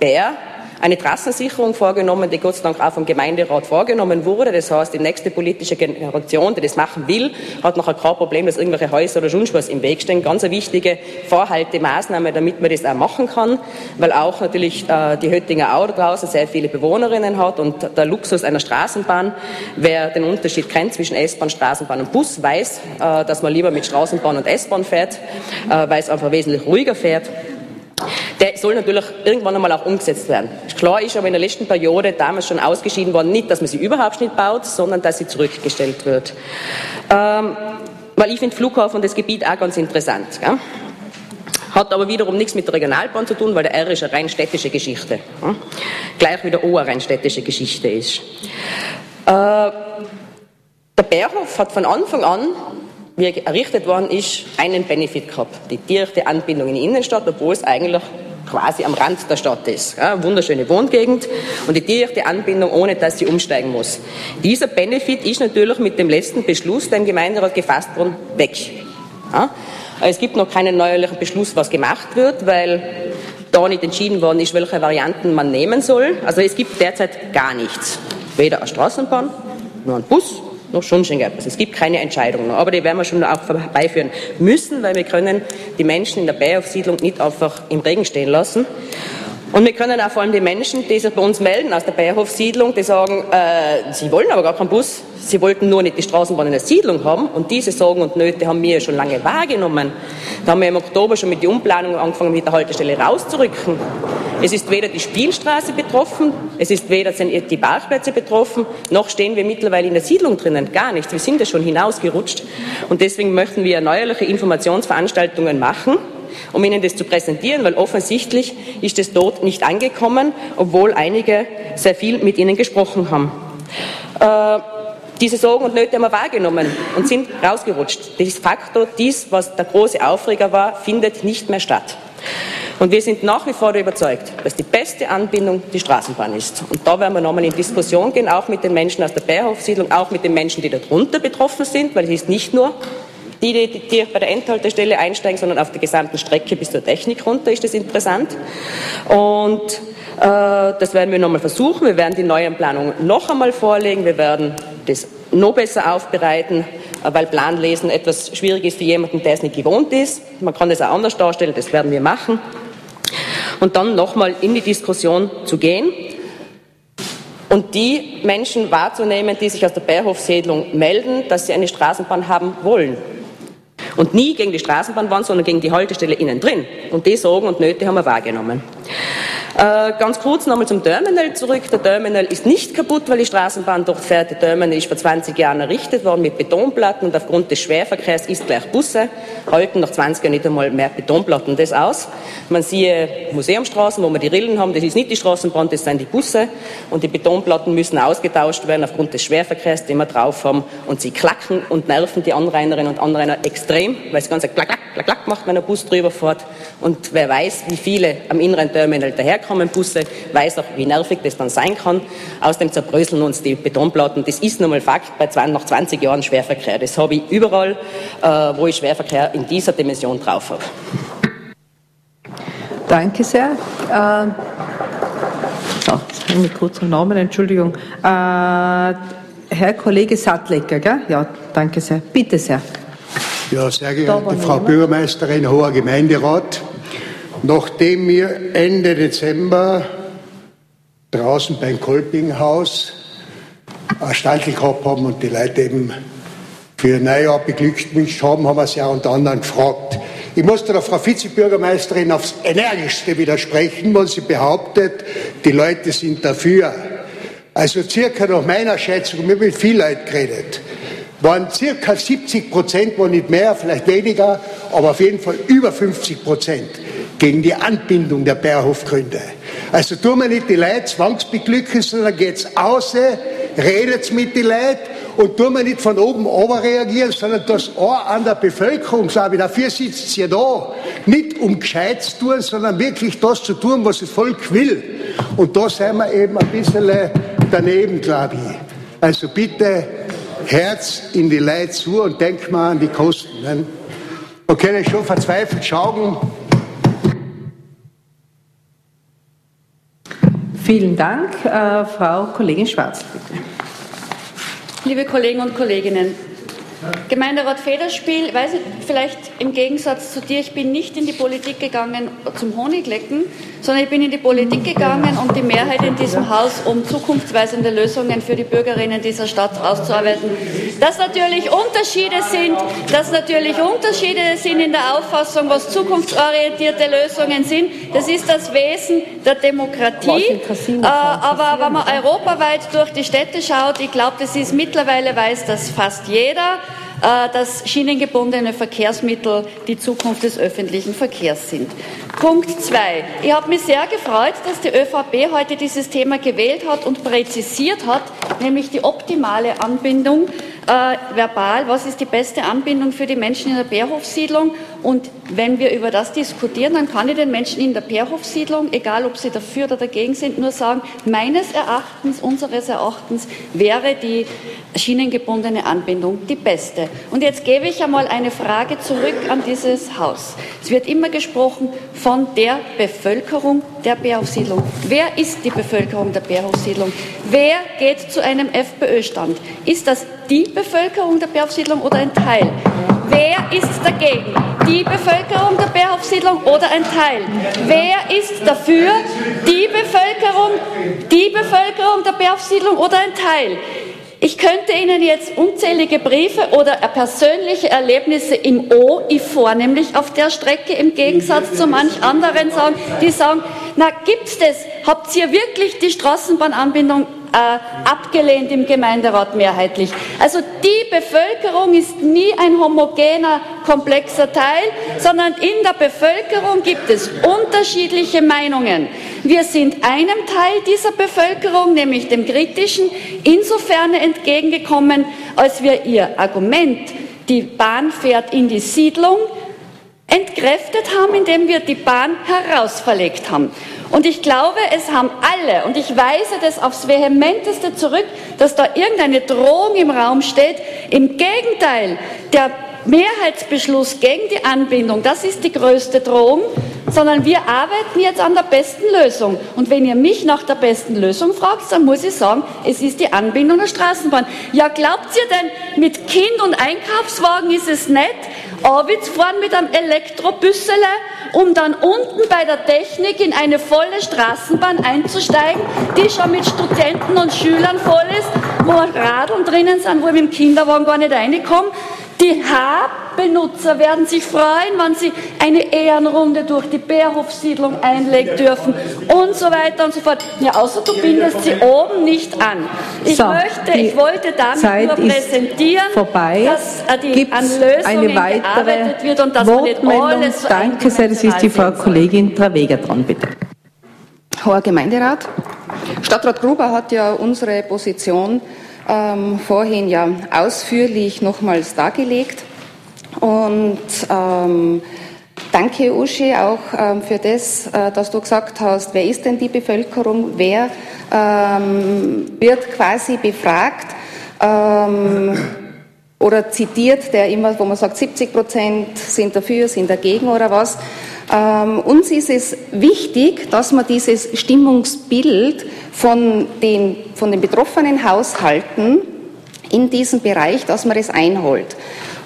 Bär eine Trassensicherung vorgenommen, die Gott sei Dank auch vom Gemeinderat vorgenommen wurde. Das heißt, die nächste politische Generation, die das machen will, hat nachher kein Problem, dass irgendwelche Häuser oder sonst was im Weg stehen. Ganz eine wichtige Vorhaltemaßnahme, damit man das auch machen kann, weil auch natürlich äh, die Höttinger Au draußen sehr viele Bewohnerinnen hat und der Luxus einer Straßenbahn, wer den Unterschied kennt zwischen S-Bahn, Straßenbahn und Bus, weiß, äh, dass man lieber mit Straßenbahn und S-Bahn fährt, äh, weil es einfach wesentlich ruhiger fährt der soll natürlich irgendwann einmal auch umgesetzt werden. Klar ist aber in der letzten Periode damals schon ausgeschieden worden, nicht, dass man sie überhaupt nicht baut, sondern dass sie zurückgestellt wird. Ähm, weil ich finde Flughafen und das Gebiet auch ganz interessant. Gell? Hat aber wiederum nichts mit der Regionalbahn zu tun, weil der R ist eine rein städtische Geschichte. Ja? Gleich wie der O eine rein städtische Geschichte ist. Äh, der Bärhof hat von Anfang an wie er errichtet worden ist, einen Benefit gehabt. Die direkte Anbindung in die Innenstadt, obwohl es eigentlich quasi am Rand der Stadt ist. Ja, wunderschöne Wohngegend und die direkte Anbindung, ohne dass sie umsteigen muss. Dieser Benefit ist natürlich mit dem letzten Beschluss, der im Gemeinderat gefasst worden, weg. Ja, es gibt noch keinen neuerlichen Beschluss, was gemacht wird, weil da nicht entschieden worden ist, welche Varianten man nehmen soll. Also es gibt derzeit gar nichts. Weder eine Straßenbahn, noch ein Bus, noch schon schon etwas. Es gibt keine Entscheidung noch, aber die werden wir schon auch herbeiführen müssen, weil wir können die Menschen in der Bärhof-Siedlung nicht einfach im Regen stehen lassen. Und wir können auch vor allem die Menschen, die sich bei uns melden aus der Bayerhof-Siedlung, die sagen, äh, sie wollen aber gar keinen Bus, sie wollten nur nicht die Straßenbahn in der Siedlung haben. Und diese Sorgen und Nöte haben wir schon lange wahrgenommen. Da haben wir im Oktober schon mit der Umplanung angefangen, mit der Haltestelle rauszurücken. Es ist weder die Spielstraße betroffen, es ist weder die Parkplätze betroffen, noch stehen wir mittlerweile in der Siedlung drinnen. Gar nichts. Wir sind ja schon hinausgerutscht. Und deswegen möchten wir neuerliche Informationsveranstaltungen machen um Ihnen das zu präsentieren, weil offensichtlich ist es dort nicht angekommen, obwohl einige sehr viel mit Ihnen gesprochen haben. Äh, diese Sorgen und Nöte haben wir wahrgenommen und sind rausgerutscht. Das Faktor, dies, was der große Aufreger war, findet nicht mehr statt. Und wir sind nach wie vor überzeugt, dass die beste Anbindung die Straßenbahn ist. Und da werden wir nochmal in Diskussion gehen, auch mit den Menschen aus der Bärhofsiedlung, auch mit den Menschen, die darunter betroffen sind, weil es ist nicht nur die, die, die bei der Endhaltestelle einsteigen, sondern auf der gesamten Strecke bis zur Technik runter ist das interessant. Und äh, das werden wir nochmal versuchen. Wir werden die neuen Planungen noch einmal vorlegen. Wir werden das noch besser aufbereiten, äh, weil Planlesen etwas schwierig ist für jemanden, der es nicht gewohnt ist. Man kann das auch anders darstellen, das werden wir machen. Und dann nochmal in die Diskussion zu gehen und die Menschen wahrzunehmen, die sich aus der Bärhofsiedlung melden, dass sie eine Straßenbahn haben wollen und nie gegen die Straßenbahn waren, sondern gegen die Haltestelle innen drin. Und die Sorgen und Nöte haben wir wahrgenommen. Äh, ganz kurz nochmal zum Terminal zurück. Der Terminal ist nicht kaputt, weil die Straßenbahn dort fährt. Der Terminal ist vor 20 Jahren errichtet worden mit Betonplatten und aufgrund des Schwerverkehrs ist gleich Busse, halten nach 20 Jahren nicht einmal mehr Betonplatten das aus. Man sieht Museumstraßen, wo wir die Rillen haben, das ist nicht die Straßenbahn, das sind die Busse und die Betonplatten müssen ausgetauscht werden aufgrund des Schwerverkehrs, den wir drauf haben und sie klacken und nerven die Anrainerinnen und Anrainer extrem, weil es ganz klack, klack, klack, macht, wenn ein Bus drüber fährt und wer weiß, wie viele am inneren Terminal daherkommen Busse, weiß auch, wie nervig das dann sein kann. Außerdem zerbröseln uns die Betonplatten. Das ist nun mal Fakt bei zwei, nach 20 Jahren Schwerverkehr. Das habe ich überall, äh, wo ich Schwerverkehr in dieser Dimension drauf habe. Danke sehr. Äh, so, jetzt mit kurzem Namen, Entschuldigung. Äh, Herr Kollege Sattlecker, gell? Ja, danke sehr. Bitte sehr. Ja, sehr geehrte Frau Bürgermeisterin, hoher Gemeinderat. Nachdem wir Ende Dezember draußen beim Kolpinghaus ein Standel gehabt haben und die Leute eben für Neujahr beglückwünscht haben, haben wir sie auch unter anderem gefragt. Ich muss der Frau Vizebürgermeisterin aufs Energischste widersprechen, wenn sie behauptet, die Leute sind dafür. Also circa nach meiner Schätzung, wir haben mit vielen Leuten geredet, waren circa 70 Prozent, wo nicht mehr, vielleicht weniger, aber auf jeden Fall über 50 Prozent gegen die Anbindung der Bärhofgründe. Also tun wir nicht die Leute zwangsbeglücken, sondern geht's aus, redet's mit den Leuten und tun wir nicht von oben ober reagieren, sondern das auch an der Bevölkerung sagen. Dafür sitzt sie da. Nicht um gescheit zu tun, sondern wirklich das zu tun, was das Volk will. Und da sind wir eben ein bisschen daneben, glaube ich. Also bitte Herz in die Leute zu und denk mal an die Kosten. Ne? Man kann schon verzweifelt schauen, Vielen Dank. Äh, Frau Kollegin Schwarz, bitte. Liebe Kollegen und Kolleginnen, Gemeinderat Federspiel, weiß ich, vielleicht im Gegensatz zu dir, ich bin nicht in die Politik gegangen zum Honiglecken, sondern ich bin in die Politik gegangen, um die Mehrheit in diesem Haus, um zukunftsweisende Lösungen für die Bürgerinnen dieser Stadt auszuarbeiten. Dass natürlich Unterschiede sind, dass natürlich Unterschiede sind in der Auffassung, was zukunftsorientierte Lösungen sind, das ist das Wesen der Demokratie. Äh, aber wenn man europaweit durch die Städte schaut, ich glaube, das ist mittlerweile weiß das fast jeder, dass schienengebundene Verkehrsmittel die Zukunft des öffentlichen Verkehrs sind. Punkt zwei. Ich habe mich sehr gefreut, dass die ÖVP heute dieses Thema gewählt hat und präzisiert hat, nämlich die optimale Anbindung äh, verbal, was ist die beste Anbindung für die Menschen in der Bärhofsiedlung. Und wenn wir über das diskutieren, dann kann ich den Menschen in der Bärhofsiedlung, egal ob sie dafür oder dagegen sind, nur sagen, meines Erachtens, unseres Erachtens wäre die schienengebundene Anbindung die beste. Und jetzt gebe ich einmal eine Frage zurück an dieses Haus. Es wird immer gesprochen von der Bevölkerung der Bärhofsiedlung. Wer ist die Bevölkerung der Bärhofsiedlung? Wer geht zu einem FPÖ-Stand? Ist das die Bevölkerung der Bärhofsiedlung oder ein Teil? Wer ist dagegen? Die Bevölkerung der Bärhofsiedlung oder ein Teil? Wer ist dafür? Die Bevölkerung, die Bevölkerung der Bärhofsiedlung oder ein Teil? Ich könnte Ihnen jetzt unzählige Briefe oder persönliche Erlebnisse im O, ich vornehmlich auf der Strecke im Gegensatz zu manch anderen sagen, die sagen, na gibt's das? Habt ihr wirklich die Straßenbahnanbindung äh, abgelehnt im Gemeinderat mehrheitlich. Also die Bevölkerung ist nie ein homogener, komplexer Teil, sondern in der Bevölkerung gibt es unterschiedliche Meinungen. Wir sind einem Teil dieser Bevölkerung, nämlich dem kritischen, insofern entgegengekommen, als wir ihr Argument, die Bahn fährt in die Siedlung, entkräftet haben, indem wir die Bahn herausverlegt haben. Und ich glaube, es haben alle, und ich weise das aufs vehementeste zurück, dass da irgendeine Drohung im Raum steht. Im Gegenteil, der Mehrheitsbeschluss gegen die Anbindung, das ist die größte Drohung, sondern wir arbeiten jetzt an der besten Lösung. Und wenn ihr mich nach der besten Lösung fragt, dann muss ich sagen, es ist die Anbindung der Straßenbahn. Ja, glaubt ihr denn, mit Kind und Einkaufswagen ist es nett, Orwitz fahren mit einem Elektrobüssele, um dann unten bei der Technik in eine volle Straßenbahn einzusteigen, die schon mit Studenten und Schülern voll ist, wo Radeln drinnen sind, wo ich mit dem Kinderwagen gar nicht reinkomme. Die Haarbenutzer werden sich freuen, wenn sie eine Ehrenrunde durch die Bärhofsiedlung einlegen dürfen und so weiter und so fort. Ja, außer du bindest sie oben nicht an. Ich so, möchte, ich wollte damit Zeit nur präsentieren, vorbei. dass äh, die Gibt's an Lösungen eine weitere gearbeitet wird und dass man nicht alles so Danke sehr, das ist die Frau Kollegin Traweger dran, bitte. Hoher Gemeinderat, Stadtrat Gruber hat ja unsere Position ähm, vorhin ja ausführlich nochmals dargelegt. Und ähm, danke, Uschi, auch ähm, für das, äh, dass du gesagt hast, wer ist denn die Bevölkerung, wer ähm, wird quasi befragt ähm, oder zitiert, der immer, wo man sagt, 70 Prozent sind dafür, sind dagegen oder was. Ähm, uns ist es wichtig, dass man dieses Stimmungsbild von den, von den betroffenen Haushalten in diesem Bereich, dass man es einholt.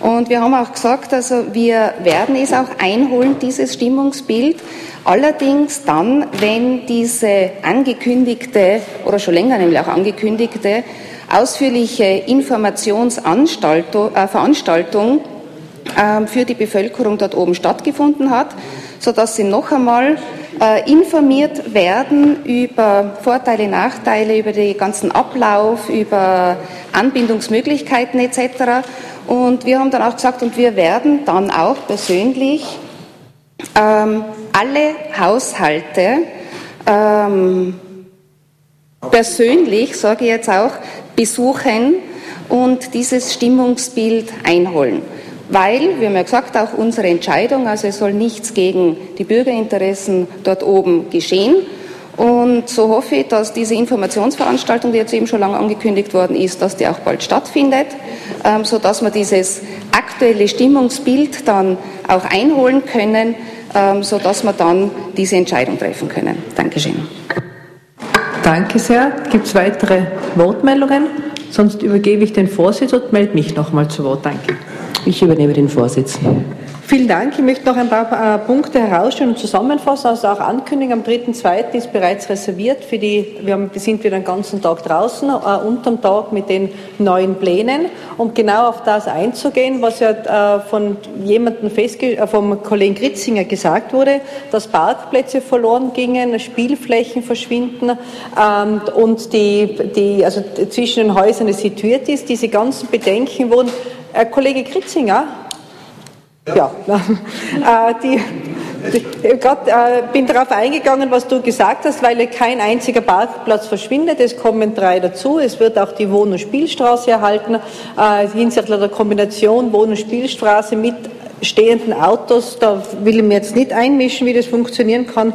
Und wir haben auch gesagt, also wir werden es auch einholen, dieses Stimmungsbild. Allerdings dann, wenn diese angekündigte oder schon länger nämlich auch angekündigte ausführliche Informationsveranstaltung äh, für die Bevölkerung dort oben stattgefunden hat sodass sie noch einmal äh, informiert werden über Vorteile, Nachteile, über den ganzen Ablauf, über Anbindungsmöglichkeiten etc. Und wir haben dann auch gesagt, und wir werden dann auch persönlich ähm, alle Haushalte ähm, persönlich, sage ich jetzt auch, besuchen und dieses Stimmungsbild einholen weil, wir haben ja gesagt, auch unsere Entscheidung, also es soll nichts gegen die Bürgerinteressen dort oben geschehen. Und so hoffe ich, dass diese Informationsveranstaltung, die jetzt eben schon lange angekündigt worden ist, dass die auch bald stattfindet, ähm, sodass wir dieses aktuelle Stimmungsbild dann auch einholen können, ähm, sodass wir dann diese Entscheidung treffen können. Dankeschön. Danke sehr. Gibt es weitere Wortmeldungen? Sonst übergebe ich den Vorsitz und melde mich nochmal zu Wort. Danke. Ich übernehme den Vorsitz. Vielen Dank. Ich möchte noch ein paar äh, Punkte herausstellen und zusammenfassen. Also auch ankündigen, am 3.2. ist bereits reserviert für die, wir haben, sind wir den ganzen Tag draußen, äh, unterm Tag mit den neuen Plänen, um genau auf das einzugehen, was ja äh, von jemandem festge äh, vom Kollegen Gritzinger gesagt wurde, dass Parkplätze verloren gingen, Spielflächen verschwinden ähm, und die, die, also zwischen den Häusern situiert ist. Diese ganzen Bedenken wurden Herr Kollege Kritzinger? Ja, äh, die, ich äh, bin darauf eingegangen, was du gesagt hast, weil kein einziger Parkplatz verschwindet. Es kommen drei dazu. Es wird auch die Wohn- und Spielstraße erhalten, äh, hinsichtlich der Kombination Wohn- und Spielstraße mit stehenden Autos, da will ich mir jetzt nicht einmischen, wie das funktionieren kann.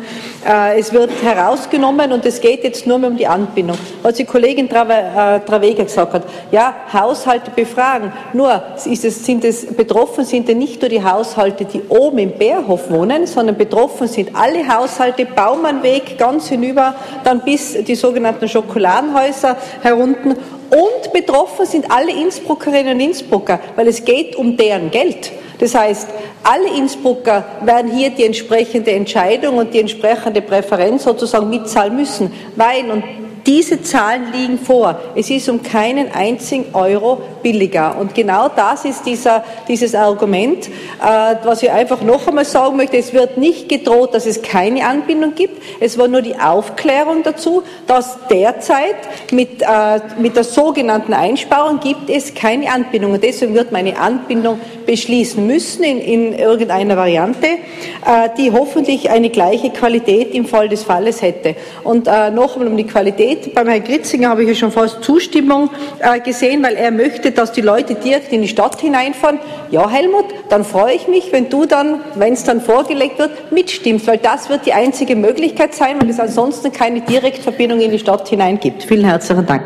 Äh, es wird herausgenommen und es geht jetzt nur mehr um die Anbindung. Was die Kollegin Travega äh, gesagt hat, ja, Haushalte befragen. Nur ist es, sind es betroffen sind ja nicht nur die Haushalte, die oben im Bärhof wohnen, sondern betroffen sind alle Haushalte, Baumannweg ganz hinüber, dann bis die sogenannten Schokoladenhäuser herunten und betroffen sind alle Innsbruckerinnen und Innsbrucker, weil es geht um deren Geld. Das heißt, alle Innsbrucker werden hier die entsprechende Entscheidung und die entsprechende Präferenz sozusagen mitzahlen müssen, weil, und diese Zahlen liegen vor. Es ist um keinen einzigen Euro billiger. Und genau das ist dieser, dieses Argument, äh, was ich einfach noch einmal sagen möchte. Es wird nicht gedroht, dass es keine Anbindung gibt. Es war nur die Aufklärung dazu, dass derzeit mit, äh, mit der sogenannten Einsparung gibt es keine Anbindung. Und deswegen wird man eine Anbindung beschließen müssen in, in irgendeiner Variante, äh, die hoffentlich eine gleiche Qualität im Fall des Falles hätte. Und äh, noch einmal um die Qualität geht. Beim Herrn Gritzinger habe ich ja schon fast Zustimmung äh, gesehen, weil er möchte, dass die Leute direkt in die Stadt hineinfahren. Ja, Helmut, dann freue ich mich, wenn du dann, wenn es dann vorgelegt wird, mitstimmst, weil das wird die einzige Möglichkeit sein, weil es ansonsten keine Direktverbindung in die Stadt hinein gibt. Vielen herzlichen Dank.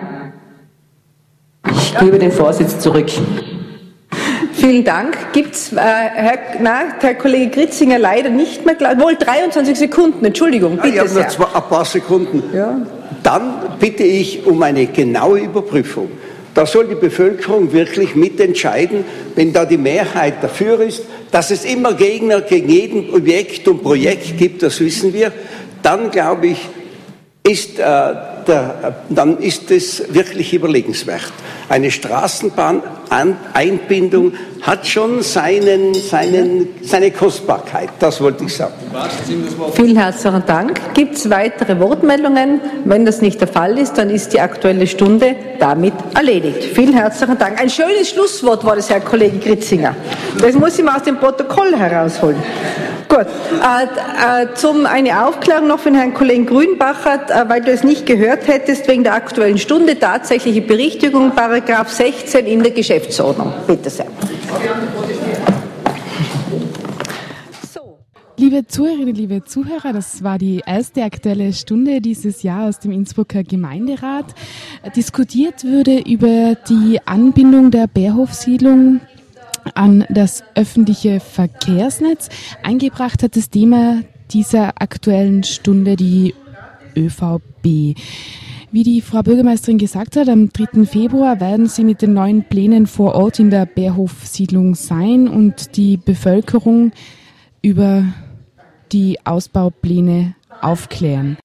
Ich gebe den Vorsitz zurück. Vielen Dank. Gibt es, äh, Herr, Herr Kollege Gritzinger leider nicht mehr, wohl 23 Sekunden, Entschuldigung. Bitte ja, ich habe noch zwei, ein paar Sekunden. Ja. Dann bitte ich um eine genaue Überprüfung. Da soll die Bevölkerung wirklich mitentscheiden, wenn da die Mehrheit dafür ist, dass es immer Gegner gegen jeden Objekt und Projekt gibt, das wissen wir, dann glaube ich, ist, äh, der, dann ist es wirklich überlegenswert. Eine Straßenbahneinbindung hat schon seinen, seinen, seine Kostbarkeit. Das wollte ich sagen. Vielen herzlichen Dank. Gibt es weitere Wortmeldungen? Wenn das nicht der Fall ist, dann ist die Aktuelle Stunde damit erledigt. Vielen herzlichen Dank. Ein schönes Schlusswort war das, Herr Kollege Gritzinger. Das muss ich mal aus dem Protokoll herausholen. Gut, äh, äh, zum eine Aufklärung noch von Herrn Kollegen Grünbacher, äh, weil du es nicht gehört hättest, wegen der Aktuellen Stunde, tatsächliche Berichtigung, Paragraph 16 in der Geschäftsordnung. Bitte sehr. Liebe Zuhörerinnen, liebe Zuhörer, das war die erste aktuelle Stunde dieses Jahr aus dem Innsbrucker Gemeinderat. Diskutiert würde über die Anbindung der Bärhofsiedlung an das öffentliche Verkehrsnetz. Eingebracht hat das Thema dieser aktuellen Stunde die ÖVP. Wie die Frau Bürgermeisterin gesagt hat, am 3. Februar werden sie mit den neuen Plänen vor Ort in der Bärhofsiedlung sein und die Bevölkerung über die Ausbaupläne aufklären.